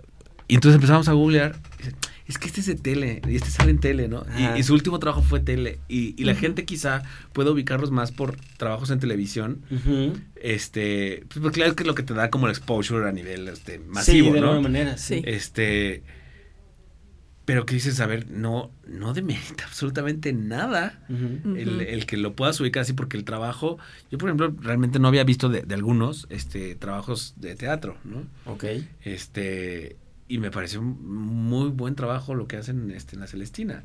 Y entonces empezamos a googlear es que este es de tele, y este sale en tele, ¿no? Y, su último trabajo fue tele. Y, la gente quizá puede ubicarlos más por trabajos en televisión. Este, pues porque claro es que es lo que te da como el exposure a nivel este, masivo, sí, de ¿no? alguna manera, sí. Este, pero que dices, a ver, no, no demerita *laughs* absolutamente nada el, que lo puedas ubicar así, porque el trabajo, yo por ejemplo, realmente no había visto de, de algunos este, trabajos de teatro, ¿no? Ok. Este, y me pareció muy buen trabajo lo que hacen este, en la Celestina.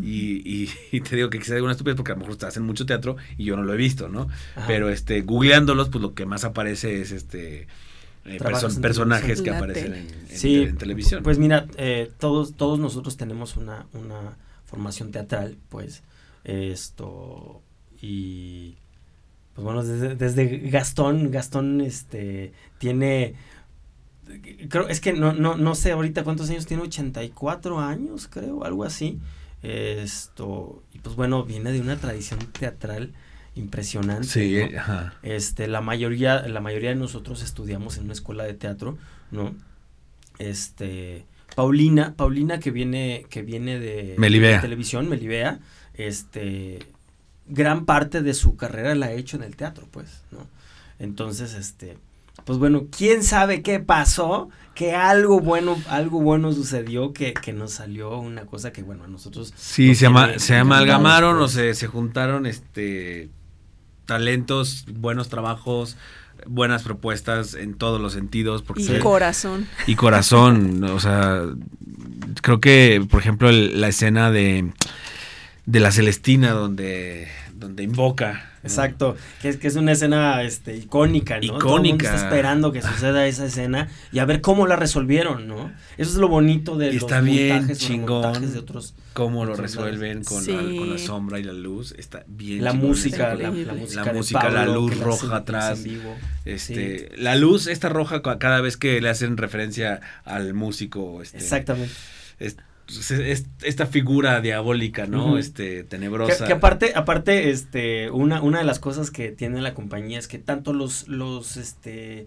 y, *laughs* y, te digo que quizá una estupidez porque a lo mejor hacen mucho teatro y yo no lo he visto, ¿no? Pero este, googleándolos, pues lo que más aparece es este eh, personajes que aparecen en, televisión. Pues mira, eh, todos, todos nosotros tenemos una, una formación teatral, pues, esto, y pues bueno, desde, desde Gastón, Gastón este, tiene creo, es que no, no, no sé ahorita cuántos años tiene, 84 años, creo, algo así. Esto, y pues bueno, viene de una tradición teatral impresionante. Sí, Este, la mayoría, la mayoría de nosotros estudiamos en una escuela de teatro, ¿no? Este, Paulina, Paulina que viene, que viene de, de televisión, Melibea, este, gran parte de su carrera la ha hecho en el teatro, pues, ¿no? Entonces, este, pues bueno, quién sabe qué pasó, que algo bueno, algo bueno sucedió, que, que nos salió una cosa que, bueno, a nosotros... Sí, se, se amalgamaron o se, se juntaron este talentos, buenos trabajos, buenas propuestas en todos los sentidos. Porque y corazón. Y corazón, o sea, creo que, por ejemplo, la escena de, de la Celestina, donde, donde invoca Exacto, que es, que es una escena este, icónica, ¿no? Icónica. Todo el mundo está esperando que suceda esa escena y a ver cómo la resolvieron, ¿no? Eso es lo bonito de está los bien montajes chingón de otros. Cómo lo resuelven con, la, con, la, sombra y la luz, está bien. La música, la, la, música, la, música la luz roja atrás. Este, La luz, esta roja, cada vez que le hacen referencia al músico. Este, Exactamente. Esta figura diabólica, ¿no? Este, tenebrosa. Que, aparte, aparte, este, una, una de las cosas que tiene la compañía es que tanto los, los, este,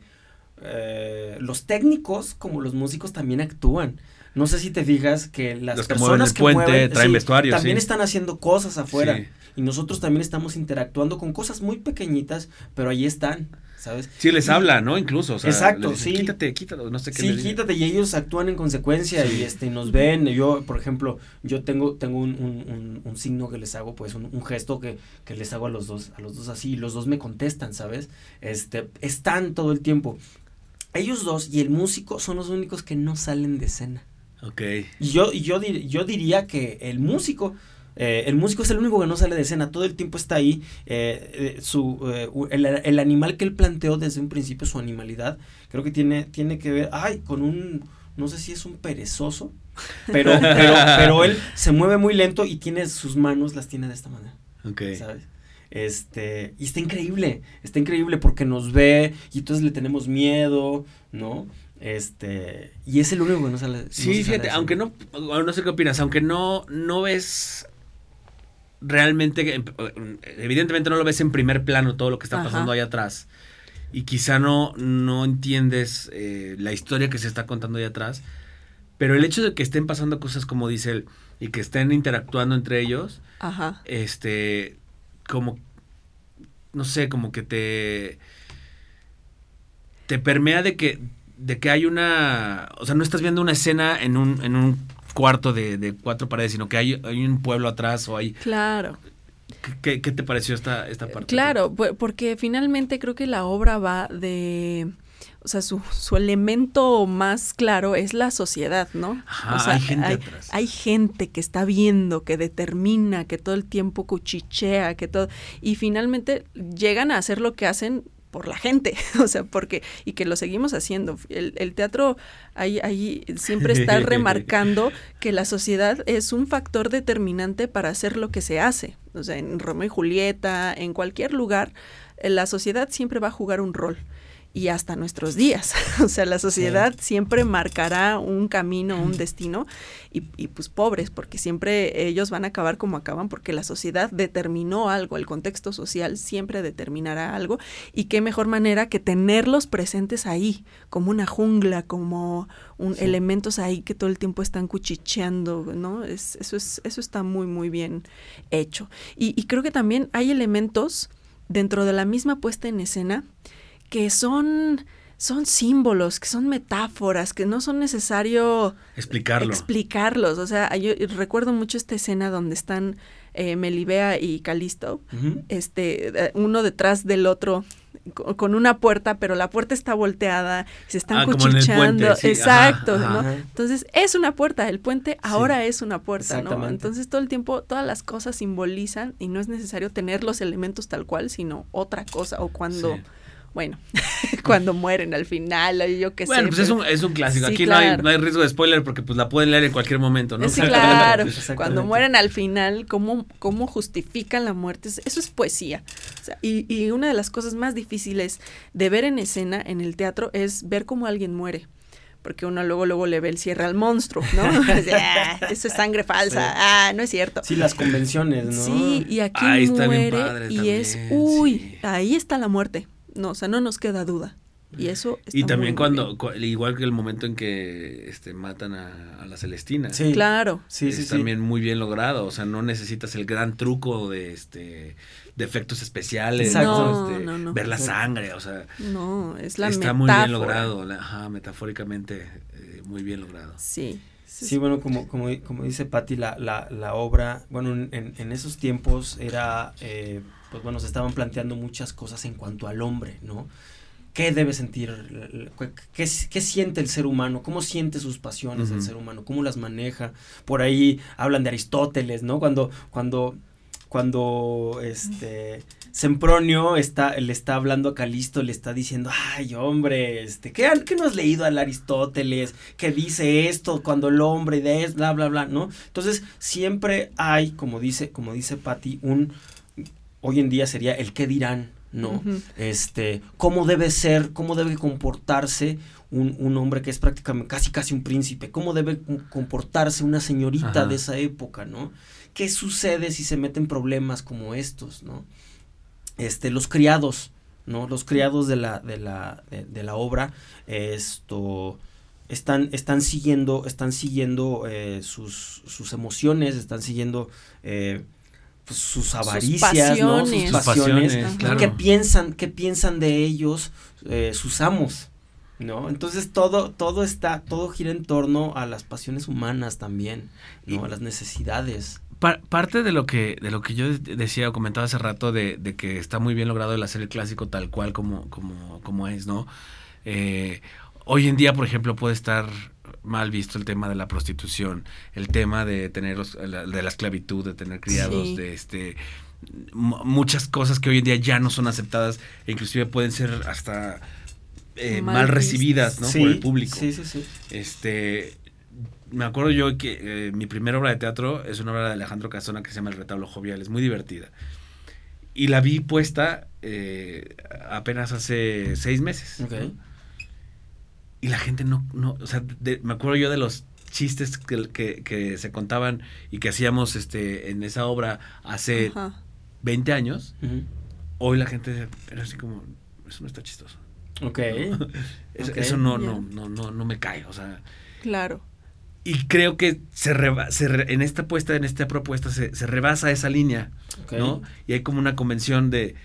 eh, los técnicos como los músicos también actúan. No sé si te fijas que las personas que mueven traen vestuarios, también están haciendo cosas afuera. Y nosotros también estamos interactuando con cosas muy pequeñitas, pero ahí están. ¿Sabes? Sí, les habla, ¿no? Incluso, o sea, Exacto, sí. Quítate, quítate, no sé qué. Sí, quítate y ellos actúan en consecuencia y este nos ven. Yo, por ejemplo, yo tengo tengo un, un, un, signo que les hago, pues un, gesto que, que, les hago a los dos, a los dos así y los dos me contestan, ¿sabes? Este, están todo el tiempo. Ellos dos y el músico son los únicos que no salen de escena. Ok. Y yo, y yo, yo diría que el músico Eh, el músico es el único que no sale de escena, todo el tiempo está ahí. Eh, su, el, el, animal que él planteó desde un principio, su animalidad, creo que tiene, tiene que ver, ay, con un, no sé si es un perezoso, pero, *laughs* pero, pero él se mueve muy lento y tiene sus manos, las tiene de esta manera. Ok. ¿Sabes? Este, y está increíble, está increíble porque nos ve y entonces le tenemos miedo, ¿no? Este, y es el único que no sale. Sí, fíjate, aunque no, no sé qué opinas, aunque no, no ves realmente, evidentemente no lo ves en primer plano todo lo que está pasando ahí atrás. Y quizá no, no entiendes eh, la historia que se está contando ahí atrás. Pero el hecho de que estén pasando cosas como dice él y que estén interactuando entre ellos, Ajá. este, como, no sé, como que te, te permea de que, de que hay una, o sea, no estás viendo una escena en un, en un cuarto de, de cuatro paredes, sino que hay, hay un pueblo atrás o hay... Claro. ¿Qué, qué te pareció esta, esta parte? Claro, porque finalmente creo que la obra va de o sea, su, su, elemento más claro es la sociedad, ¿no? Ajá, o sea, hay gente hay, atrás. hay gente que está viendo, que determina, que todo el tiempo cuchichea, que todo, y finalmente llegan a hacer lo que hacen por la gente, *laughs* o sea, porque, y que lo seguimos haciendo. El, el teatro ahí, ahí siempre está *laughs* remarcando que la sociedad es un factor determinante para hacer lo que se hace. O sea, en Romeo y Julieta, en cualquier lugar, la sociedad siempre va a jugar un rol y hasta nuestros días. *laughs* o sea, la sociedad sí. siempre marcará un camino, un destino, y, y, pues pobres, porque siempre ellos van a acabar como acaban, porque la sociedad determinó algo, el contexto social siempre determinará algo, y qué mejor manera que tenerlos presentes ahí, como una jungla, como un, sí. elementos ahí que todo el tiempo están cuchicheando, ¿no? Es, eso, es, eso está muy, muy bien hecho. Y, y creo que también hay elementos dentro de la misma puesta en escena, que son son símbolos, que son metáforas, que no son necesario explicarlo. explicarlos. O sea, yo recuerdo mucho esta escena donde están eh, Melibea y Calisto, uh -huh. este, uno detrás del otro, con una puerta, pero la puerta está volteada, se están ah, cuchicheando. Puente, sí. Exacto, ajá, ¿no? ajá. Entonces, es una puerta, el puente ahora sí. es una puerta, ¿no? Entonces, todo el tiempo, todas las cosas simbolizan y no es necesario tener los elementos tal cual, sino otra cosa, o cuando... Sí bueno, *laughs* cuando mueren al final, yo qué bueno, sé. pues es un, es un clásico. Sí, Aquí claro. no, hay, no hay riesgo de spoiler porque pues la pueden leer en cualquier momento, ¿no? Sí, *laughs* claro. Cuando mueren al final, ¿cómo, cómo justifican la muerte? Eso es poesía. O sea, y, y una de las cosas más difíciles de ver en escena en el teatro es ver cómo alguien muere porque uno luego luego le ve el cierre al monstruo, ¿no? *laughs* ah, eso es sangre falsa, sí. ah, no es cierto. Sí, las convenciones, ¿no? Sí, y aquí ahí muere y también, es, uy, sí. ahí está la muerte. No, o sea, no nos queda duda. Y eso Y también muy, cuando, igual que el momento en que este, matan a, a la Celestina. Sí, claro. Sí, es sí, también muy bien logrado. O sea, no necesitas el gran truco de este de efectos especiales, Exacto. este, No, no, no. ver la sangre, o sea, no, es la está metáfora. muy bien logrado, ajá, metafóricamente eh, muy bien logrado. Sí. Sí, sí, bueno, como, como, como dice Patti, la, la, la, obra, bueno, en, en esos tiempos era, eh, pues bueno, se estaban planteando muchas cosas en cuanto al hombre, ¿no? ¿Qué debe sentir? ¿Qué, qué siente el ser humano? ¿Cómo siente sus pasiones uh -huh. el ser humano? ¿Cómo las maneja? Por ahí hablan de Aristóteles, ¿no? Cuando, cuando, cuando este, Sempronio está, le está hablando a Calisto, le está diciendo, ay, hombre, este, ¿qué, qué no has leído al Aristóteles? Que dice esto cuando el hombre de es, bla, bla, bla, ¿no? Entonces, siempre hay, como dice, como dice Patti, un, hoy en día sería el qué dirán, ¿no? Uh -huh. Este, cómo debe ser, cómo debe comportarse un, un, hombre que es prácticamente casi casi un príncipe, cómo debe comportarse una señorita Ajá. de esa época, ¿no? ¿Qué sucede si se meten problemas como estos, ¿no? Este, los criados, ¿no? Los criados de la, de la, de, de la obra, esto están, están siguiendo, están siguiendo eh, sus, sus emociones, están siguiendo eh, pues, sus avaricias, sus ¿no? sus pasiones, pasiones claro. qué piensan, qué piensan de ellos eh, sus amos, ¿no? Entonces todo, todo está, todo gira en torno a las pasiones humanas también, ¿no? Y, a las necesidades. Pa parte de lo que, de lo que yo decía o comentaba hace rato de, de, que está muy bien logrado el hacer el clásico tal cual como, como, como es, ¿no? Eh, hoy en día, por ejemplo, puede estar mal visto el tema de la prostitución, el tema de tener los- la- de la esclavitud, de tener criados, Sí. de este mu- muchas cosas que hoy en día ya no son aceptadas e inclusive pueden ser hasta eh, Mal mal, recibidas ¿no? Sí, por el público. Sí, sí, sí. Este, me acuerdo yo que eh, mi primera obra de teatro es una obra de Alejandro Casona que se llama El retablo jovial, es muy divertida. Y la vi puesta eh, apenas hace seis meses. Ok. ¿no? Y la gente no, no o sea, de- me acuerdo yo de los chistes que, que- que se contaban y que hacíamos este, en esa obra hace Ajá. 20 años. Hoy la gente era así como, eso no está chistoso. Ok. *laughs* Eso, Ok. eso no, no, no, no, no me cae. O sea, Claro. y creo que se, reba- se re- en esta puesta, en esta propuesta, se, se rebasa esa línea, Ok. ¿no? Y hay como una convención de,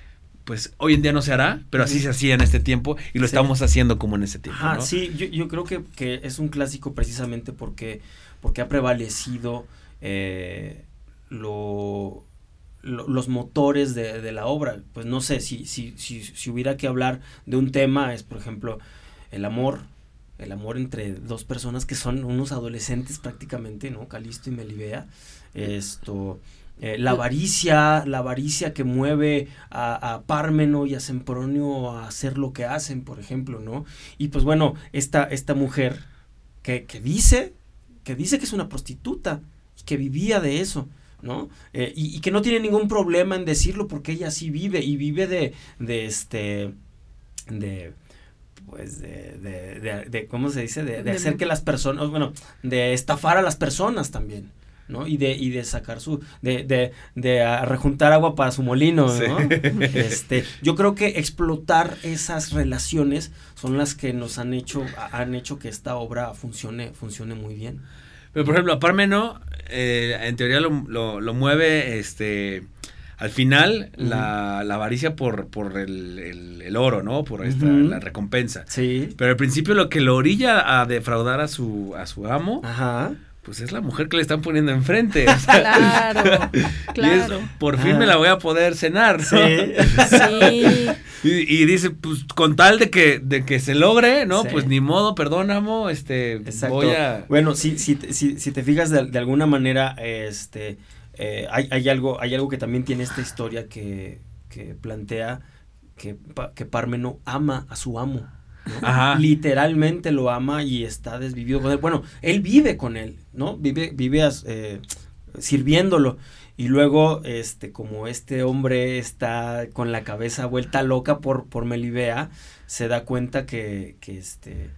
pues hoy en día no se hará, pero así se hacía en este tiempo y lo Sí. estamos haciendo como en ese tiempo, ¿no? sí, yo, yo creo que, que es un clásico precisamente porque, porque ha prevalecido eh, lo, lo- los motores de, de la obra. Pues no sé, si, si, si, si hubiera que hablar de un tema, es por ejemplo el amor, el amor entre dos personas que son unos adolescentes prácticamente, ¿no? Calisto y Melibea. Esto, eh, la avaricia, la avaricia que mueve a, a Pármeno y a Sempronio a hacer lo que hacen, por ejemplo, ¿no? Y pues bueno, esta, esta mujer que, que dice, que dice que es una prostituta y que vivía de eso. ¿no? Eh, y, y que no tiene ningún problema en decirlo porque ella sí vive y vive de, de este, de, pues de, de, de, de- ¿cómo se dice? De- hacer que las personas, bueno, de estafar a las personas también. ¿No? Y de, y de sacar su, de, de, de ah, rejuntar agua para su molino. Este, yo creo que explotar esas relaciones son las que nos han hecho, ha- han hecho que esta obra funcione, funcione muy bien. Pero por ejemplo, a Parmeno, eh, en teoría lo, lo- lo mueve este al final la, la avaricia por, por el, el- el oro, ¿no? Por esta, la recompensa. Sí. Pero al principio lo que lo orilla a defraudar a su, a su amo, Ajá. Pues es la mujer que le están poniendo enfrente. o sea, Claro, *laughs* y es, claro. por fin Ah. me la voy a poder cenar, ¿no? Sí. Sí, *laughs* Y, y dice, pues con tal de que, de que se logre, ¿no? Sí. Pues ni modo, perdónamo, este, Exacto. voy a... Bueno, si, si, te- si, si te fijas de, de alguna manera, este, eh, hay, hay, algo, hay algo que también tiene esta historia que, que plantea que, que Parmeno ama a su amo. ¿no? Ajá. Literalmente lo ama y está desvivido con él. Bueno, él vive con él, ¿no? Vive, vive as- eh, sirviéndolo. Y luego, este, como este hombre está con la cabeza vuelta loca por, por Melibea, se da cuenta que, que este.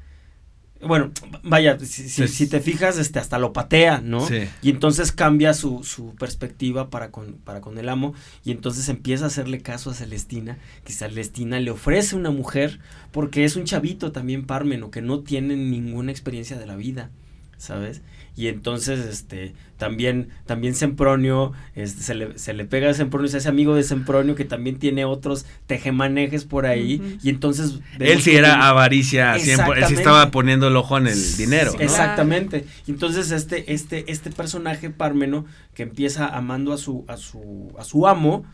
Bueno, vaya, si, si- Es- si te fijas, este, hasta lo patea, ¿no? Sí. Y entonces cambia su, su perspectiva para con, para con el amo y entonces empieza a hacerle caso a Celestina, que Celestina le ofrece una mujer porque es un chavito también Pármeno que no tiene ninguna experiencia de la vida, ¿sabes? Y entonces este también también Sempronio este, se, le, se le pega a Sempronio, se hace amigo de Sempronio que también tiene otros tejemanejes por ahí y entonces Él sí era avaricia, 100%, él sí estaba poniendo el ojo en el dinero. ¿no? Exactamente. Y Entonces este, este, este personaje Pármeno que empieza amando a su, a su, a su amo,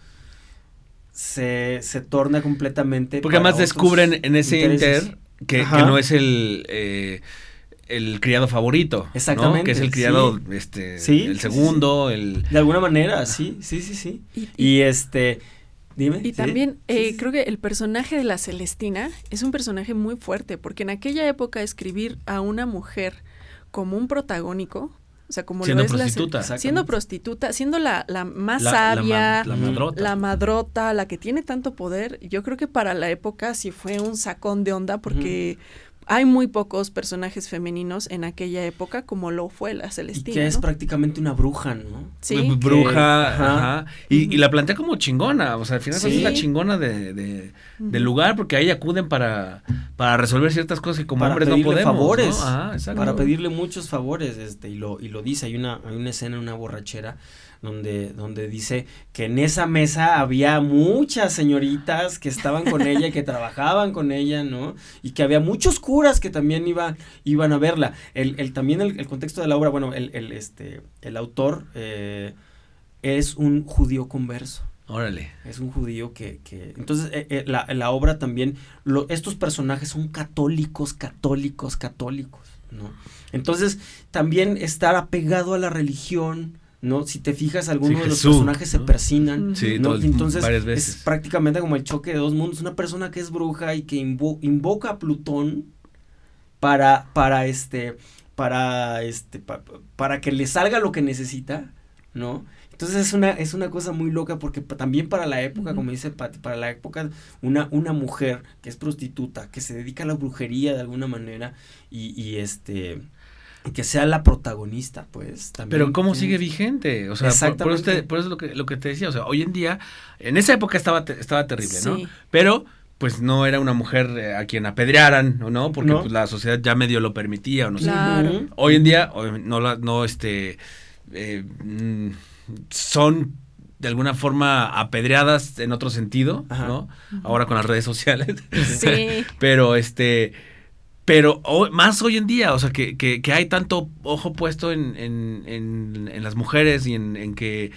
se, se torna completamente. Porque además descubren en ese intereses. inter que no es el eh, el criado favorito, ¿no? Exactamente, Que es el criado, sí. este, Sí, el sí, segundo, el De alguna manera, sí, sí, sí, sí. y, Y este, dime. Y ¿sí? también eh, sí. creo que el personaje de la Celestina es un personaje muy fuerte, porque en aquella época escribir a una mujer como un protagónico, o sea, como siendo lo es la prostituta. Exacto. siendo prostituta, siendo la, la más La- la sabia, ma- la, la madrota. madrota, la que tiene tanto poder, yo creo que para la época sí fue un sacón de onda porque hay muy pocos personajes femeninos en aquella época como lo fue la Y Celestina. que es ¿no? prácticamente una bruja, ¿no? Sí, B- bruja, ajá. ajá. Y, y la plantea como chingona, o sea, al final Sí. es la chingona de, de- del lugar porque ahí acuden para, para resolver ciertas cosas que como Para hombres no pedirle podemos. favores. ¿no? Ajá, exacto. Para pedirle muchos favores, este, y lo, y lo dice, hay una, hay una escena en una borrachera donde, donde dice que en esa mesa había muchas señoritas que estaban con *laughs* ella y que trabajaban con ella, ¿no? Y que había muchos curas que también iban, iban a verla. El, el, también el, el contexto de la obra, bueno, el, el, este, el autor eh, es un judío converso. Órale. Es un judío que... que entonces, eh, eh, la, la obra también, lo, estos personajes son católicos, católicos, católicos, ¿no? Entonces, también estar apegado a la religión, ¿no? Si te fijas, algunos Sí, de los personajes se ¿no? persinan, Sí, ¿no? Entonces, varias veces. es prácticamente como el choque de dos mundos. Una persona que es bruja y que invo- invoca a Plutón para, para este, para este, pa- para que le salga lo que necesita, ¿no? Entonces es una, es una cosa muy loca porque pa- también para la época, como dice Pati, para la época, una, una mujer que es prostituta, que se dedica a la brujería de alguna manera y, y este, y que sea la protagonista, pues también. Pero ¿cómo tiene- sigue vigente? O sea, por, Exactamente. por eso es lo que, lo que te decía. O sea, hoy en día, en esa época estaba, te- estaba terrible, ¿no? Sí. Pero, pues no era una mujer eh, a quien apedrearan, ¿o no? Porque No. pues, la sociedad ya medio lo permitía, o no sé. Claro. Ujú. Hoy en día, no, la- no, este, eh, mm, son de alguna forma apedreadas en otro sentido, Ajá. ¿no? Ahora con las redes sociales. Sí. *laughs* pero este pero más hoy en día o sea que, que, que hay tanto ojo puesto en, en, en, en las mujeres y en, que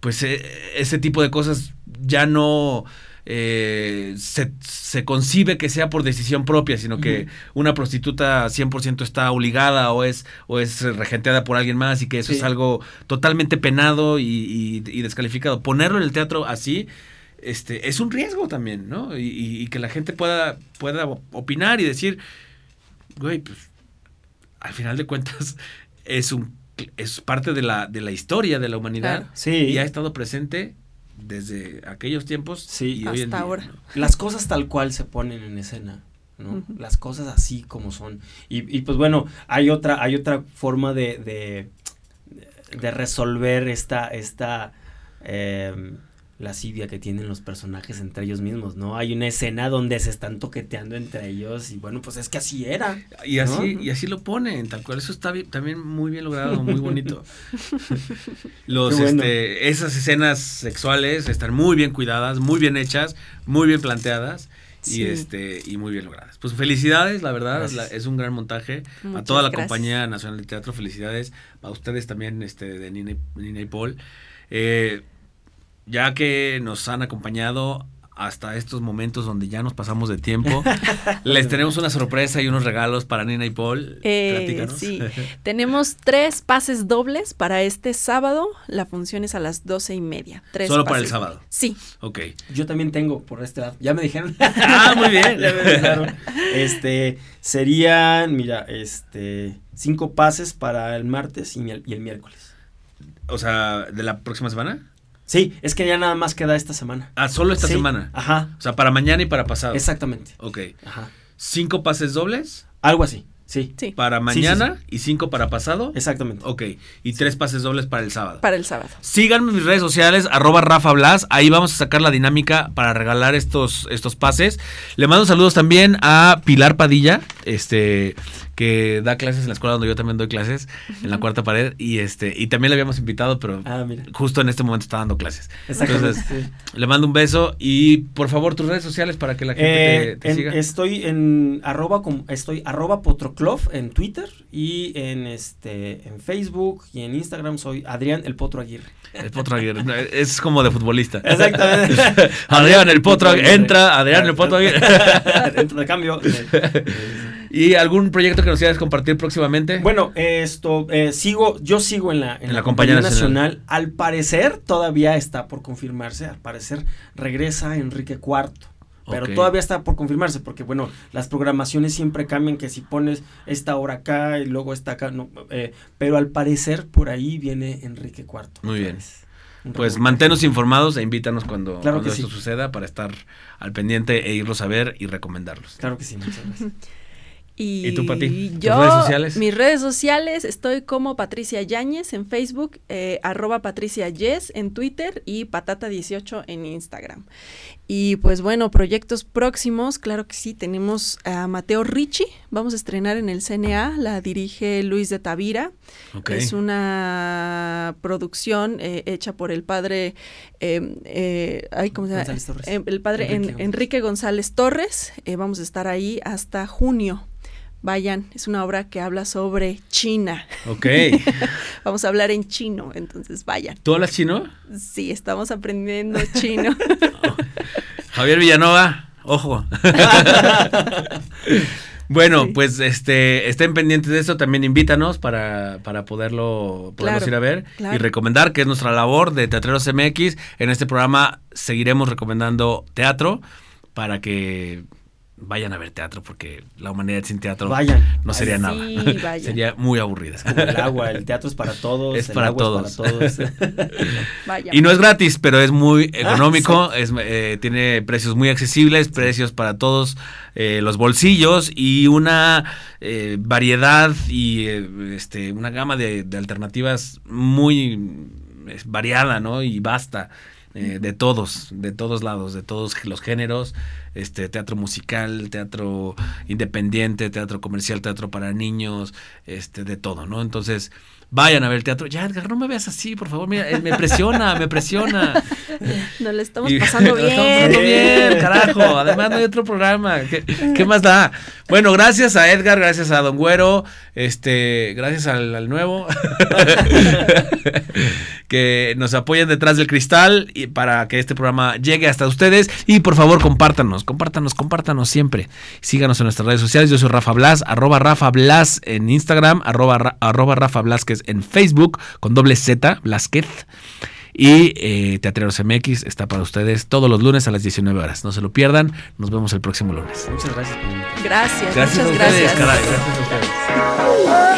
pues eh, ese tipo de cosas ya no eh, se, se concibe que sea por decisión propia, sino que una prostituta 100% está obligada o es, o es regenteada por alguien más y que eso Sí. es algo totalmente penado y, y- y descalificado. Ponerlo en el teatro así este, es un riesgo también, ¿no? Y, y- y que la gente pueda, pueda opinar y decir, güey, pues al final de cuentas *laughs* es un es parte de la, de la historia de la humanidad Claro. Sí. y ha estado presente desde aquellos tiempos Sí. y hoy en Hasta día, ahora. ¿no? *laughs* las cosas tal cual se ponen en escena, ¿no? Las cosas así como son. Y, y, pues bueno, hay otra, hay otra forma de, de, de resolver esta, esta eh, lascivia que tienen los personajes entre ellos mismos, ¿no? Hay una escena donde se están toqueteando entre ellos y bueno, pues es que así era. Y así, ¿No? y así lo ponen, tal cual. Eso está bien- también muy bien logrado, muy bonito. *laughs* Los, bueno. este, esas escenas sexuales están muy bien cuidadas, muy bien hechas, muy bien planteadas y este y muy bien logradas. Pues felicidades, la verdad, la- es un gran montaje. a toda la gracias. compañía nacional de teatro, felicidades. A ustedes también, este, de Nina y, Nina y Paul. Eh, ya que nos han acompañado hasta estos momentos donde ya nos pasamos de tiempo, *laughs* les tenemos una sorpresa y unos regalos para Nina y Paul. Eh, Platícanos. sí, *laughs* tenemos tres pases dobles para este sábado. La función es a las doce y media. Tres Solo para el sábado. dobles. Sí, ok. Yo también tengo por este lado. Ya me dijeron. *laughs* Ah, muy bien. Ya me avisaron. Este, serían, mira, este, cinco pases para el martes y el, y el miércoles. O sea, ¿de la próxima semana? Sí, es que ya nada más queda esta semana. Ah, solo esta Sí, semana. Ajá, O sea, para mañana y para pasado. exactamente. Ok. Ajá. Cinco pases dobles Algo así, sí, sí, para Sí, mañana y cinco para pasado. exactamente. Ok. Y tres pases dobles para el sábado. para el sábado. Síganme en mis redes sociales, arroba Rafa Blas. Ahí vamos a sacar la dinámica para regalar estos, estos pases. Le mando saludos también a Pilar Padilla, este, que da clases en la escuela donde yo también doy clases, en la cuarta pared. Y este, y también le habíamos invitado, pero Ah, mira. justo en este momento está dando clases. Exactamente. Entonces, sí. le mando un beso y por favor tus redes sociales para que la gente Eh, te, te en- siga. estoy en arroba estoy arroba potroclov en Twitter y en este en Facebook y en Instagram soy Adrián el Potro Aguirre. El Potro Aguirre. Es como de futbolista. Exactamente. *laughs* Adrián el Potro Aguirre. *laughs* Entra Adrián el Potro Aguirre. Dentro de cambio. *laughs* ¿Y algún proyecto que nos quieras compartir próximamente? Bueno, esto eh, sigo, yo sigo en la, en En la la Compañía compañía Nacional. nacional. Al parecer todavía está por confirmarse. Al parecer regresa Enrique IV. Pero todavía está por confirmarse, porque bueno, las programaciones siempre cambian, que si pones esta hora acá y luego esta acá, no, eh, pero al parecer por ahí viene Enrique IV. Muy bien. Pues rebote. manténnos informados e invítanos cuando, Claro cuando que esto sí. suceda para estar al pendiente e irlos a ver y recomendarlos. Claro que sí, muchas gracias. *laughs* Y, ¿Y tú, Pati? ¿Tus Yo, redes sociales? mis redes sociales, estoy como Patricia Yáñez en Facebook, eh, arroba Patricia Yes en Twitter y Patata18 en Instagram. Y pues bueno, proyectos próximos, claro que sí, tenemos a Mateo Ricci, vamos a estrenar en el CNA, la dirige Luis de Tavira. Ok. Es una producción eh, hecha por el padre, eh, eh, ay, ¿cómo se llama? González Torres. Eh, el padre Enrique En- González. Enrique González Torres. eh, vamos a estar ahí hasta junio. Vayan, es una obra que habla sobre China. Ok. *laughs* Vamos a hablar en chino, entonces vayan. ¿Tú hablas chino? Sí, estamos aprendiendo chino. *laughs* Javier Villanova, ojo. *laughs* bueno, Sí. pues este estén pendientes de eso, también invítanos para, para poderlo Claro, ir a ver claro. y recomendar, que es nuestra labor de Teatreros MX. En este programa seguiremos recomendando teatro para que vayan a ver teatro, porque la humanidad sin teatro Vayan. no sería vayan. nada. Sí, *laughs* vayan. sería muy aburrida. Como el agua, el teatro es para todos. Es el para agua todos. Es para todos. *laughs* Vayan. Y no es gratis, pero es muy económico, Ah, es, eh, tiene precios muy accesibles, precios para todos eh, los bolsillos y una eh, variedad y eh, este, una gama de, de alternativas muy variada ¿no? y vasta. Eh, de todos, de todos lados, de todos los géneros, este teatro musical, teatro independiente, teatro comercial, teatro para niños, este de todo, ¿no? Entonces, vayan a ver el teatro. Ya, Edgar, no me veas así, por favor, mira, eh, me presiona, me presiona. Nos lo estamos pasando *laughs* Lo estamos pasando bien. bien, carajo. Además no hay otro programa. ¿Qué, qué más da? Bueno, gracias a Edgar, gracias a Don Güero, este, gracias al, al nuevo, *laughs* que nos apoyan detrás del cristal y para que este programa llegue hasta ustedes. Y por favor, compártanos, compártanos, compártanos siempre. Síganos en nuestras redes sociales. Yo soy Rafa Blas, arroba Rafa Blas en Instagram, arroba, arroba Rafa En Facebook, con doble Z, Blázquez. Y eh, Teatreros MX está para ustedes todos los lunes a las 19 horas. No se lo pierdan. Nos vemos el próximo lunes. Muchas gracias. Gracias, Gracias a muchas ustedes, gracias. caray, gracias a ustedes.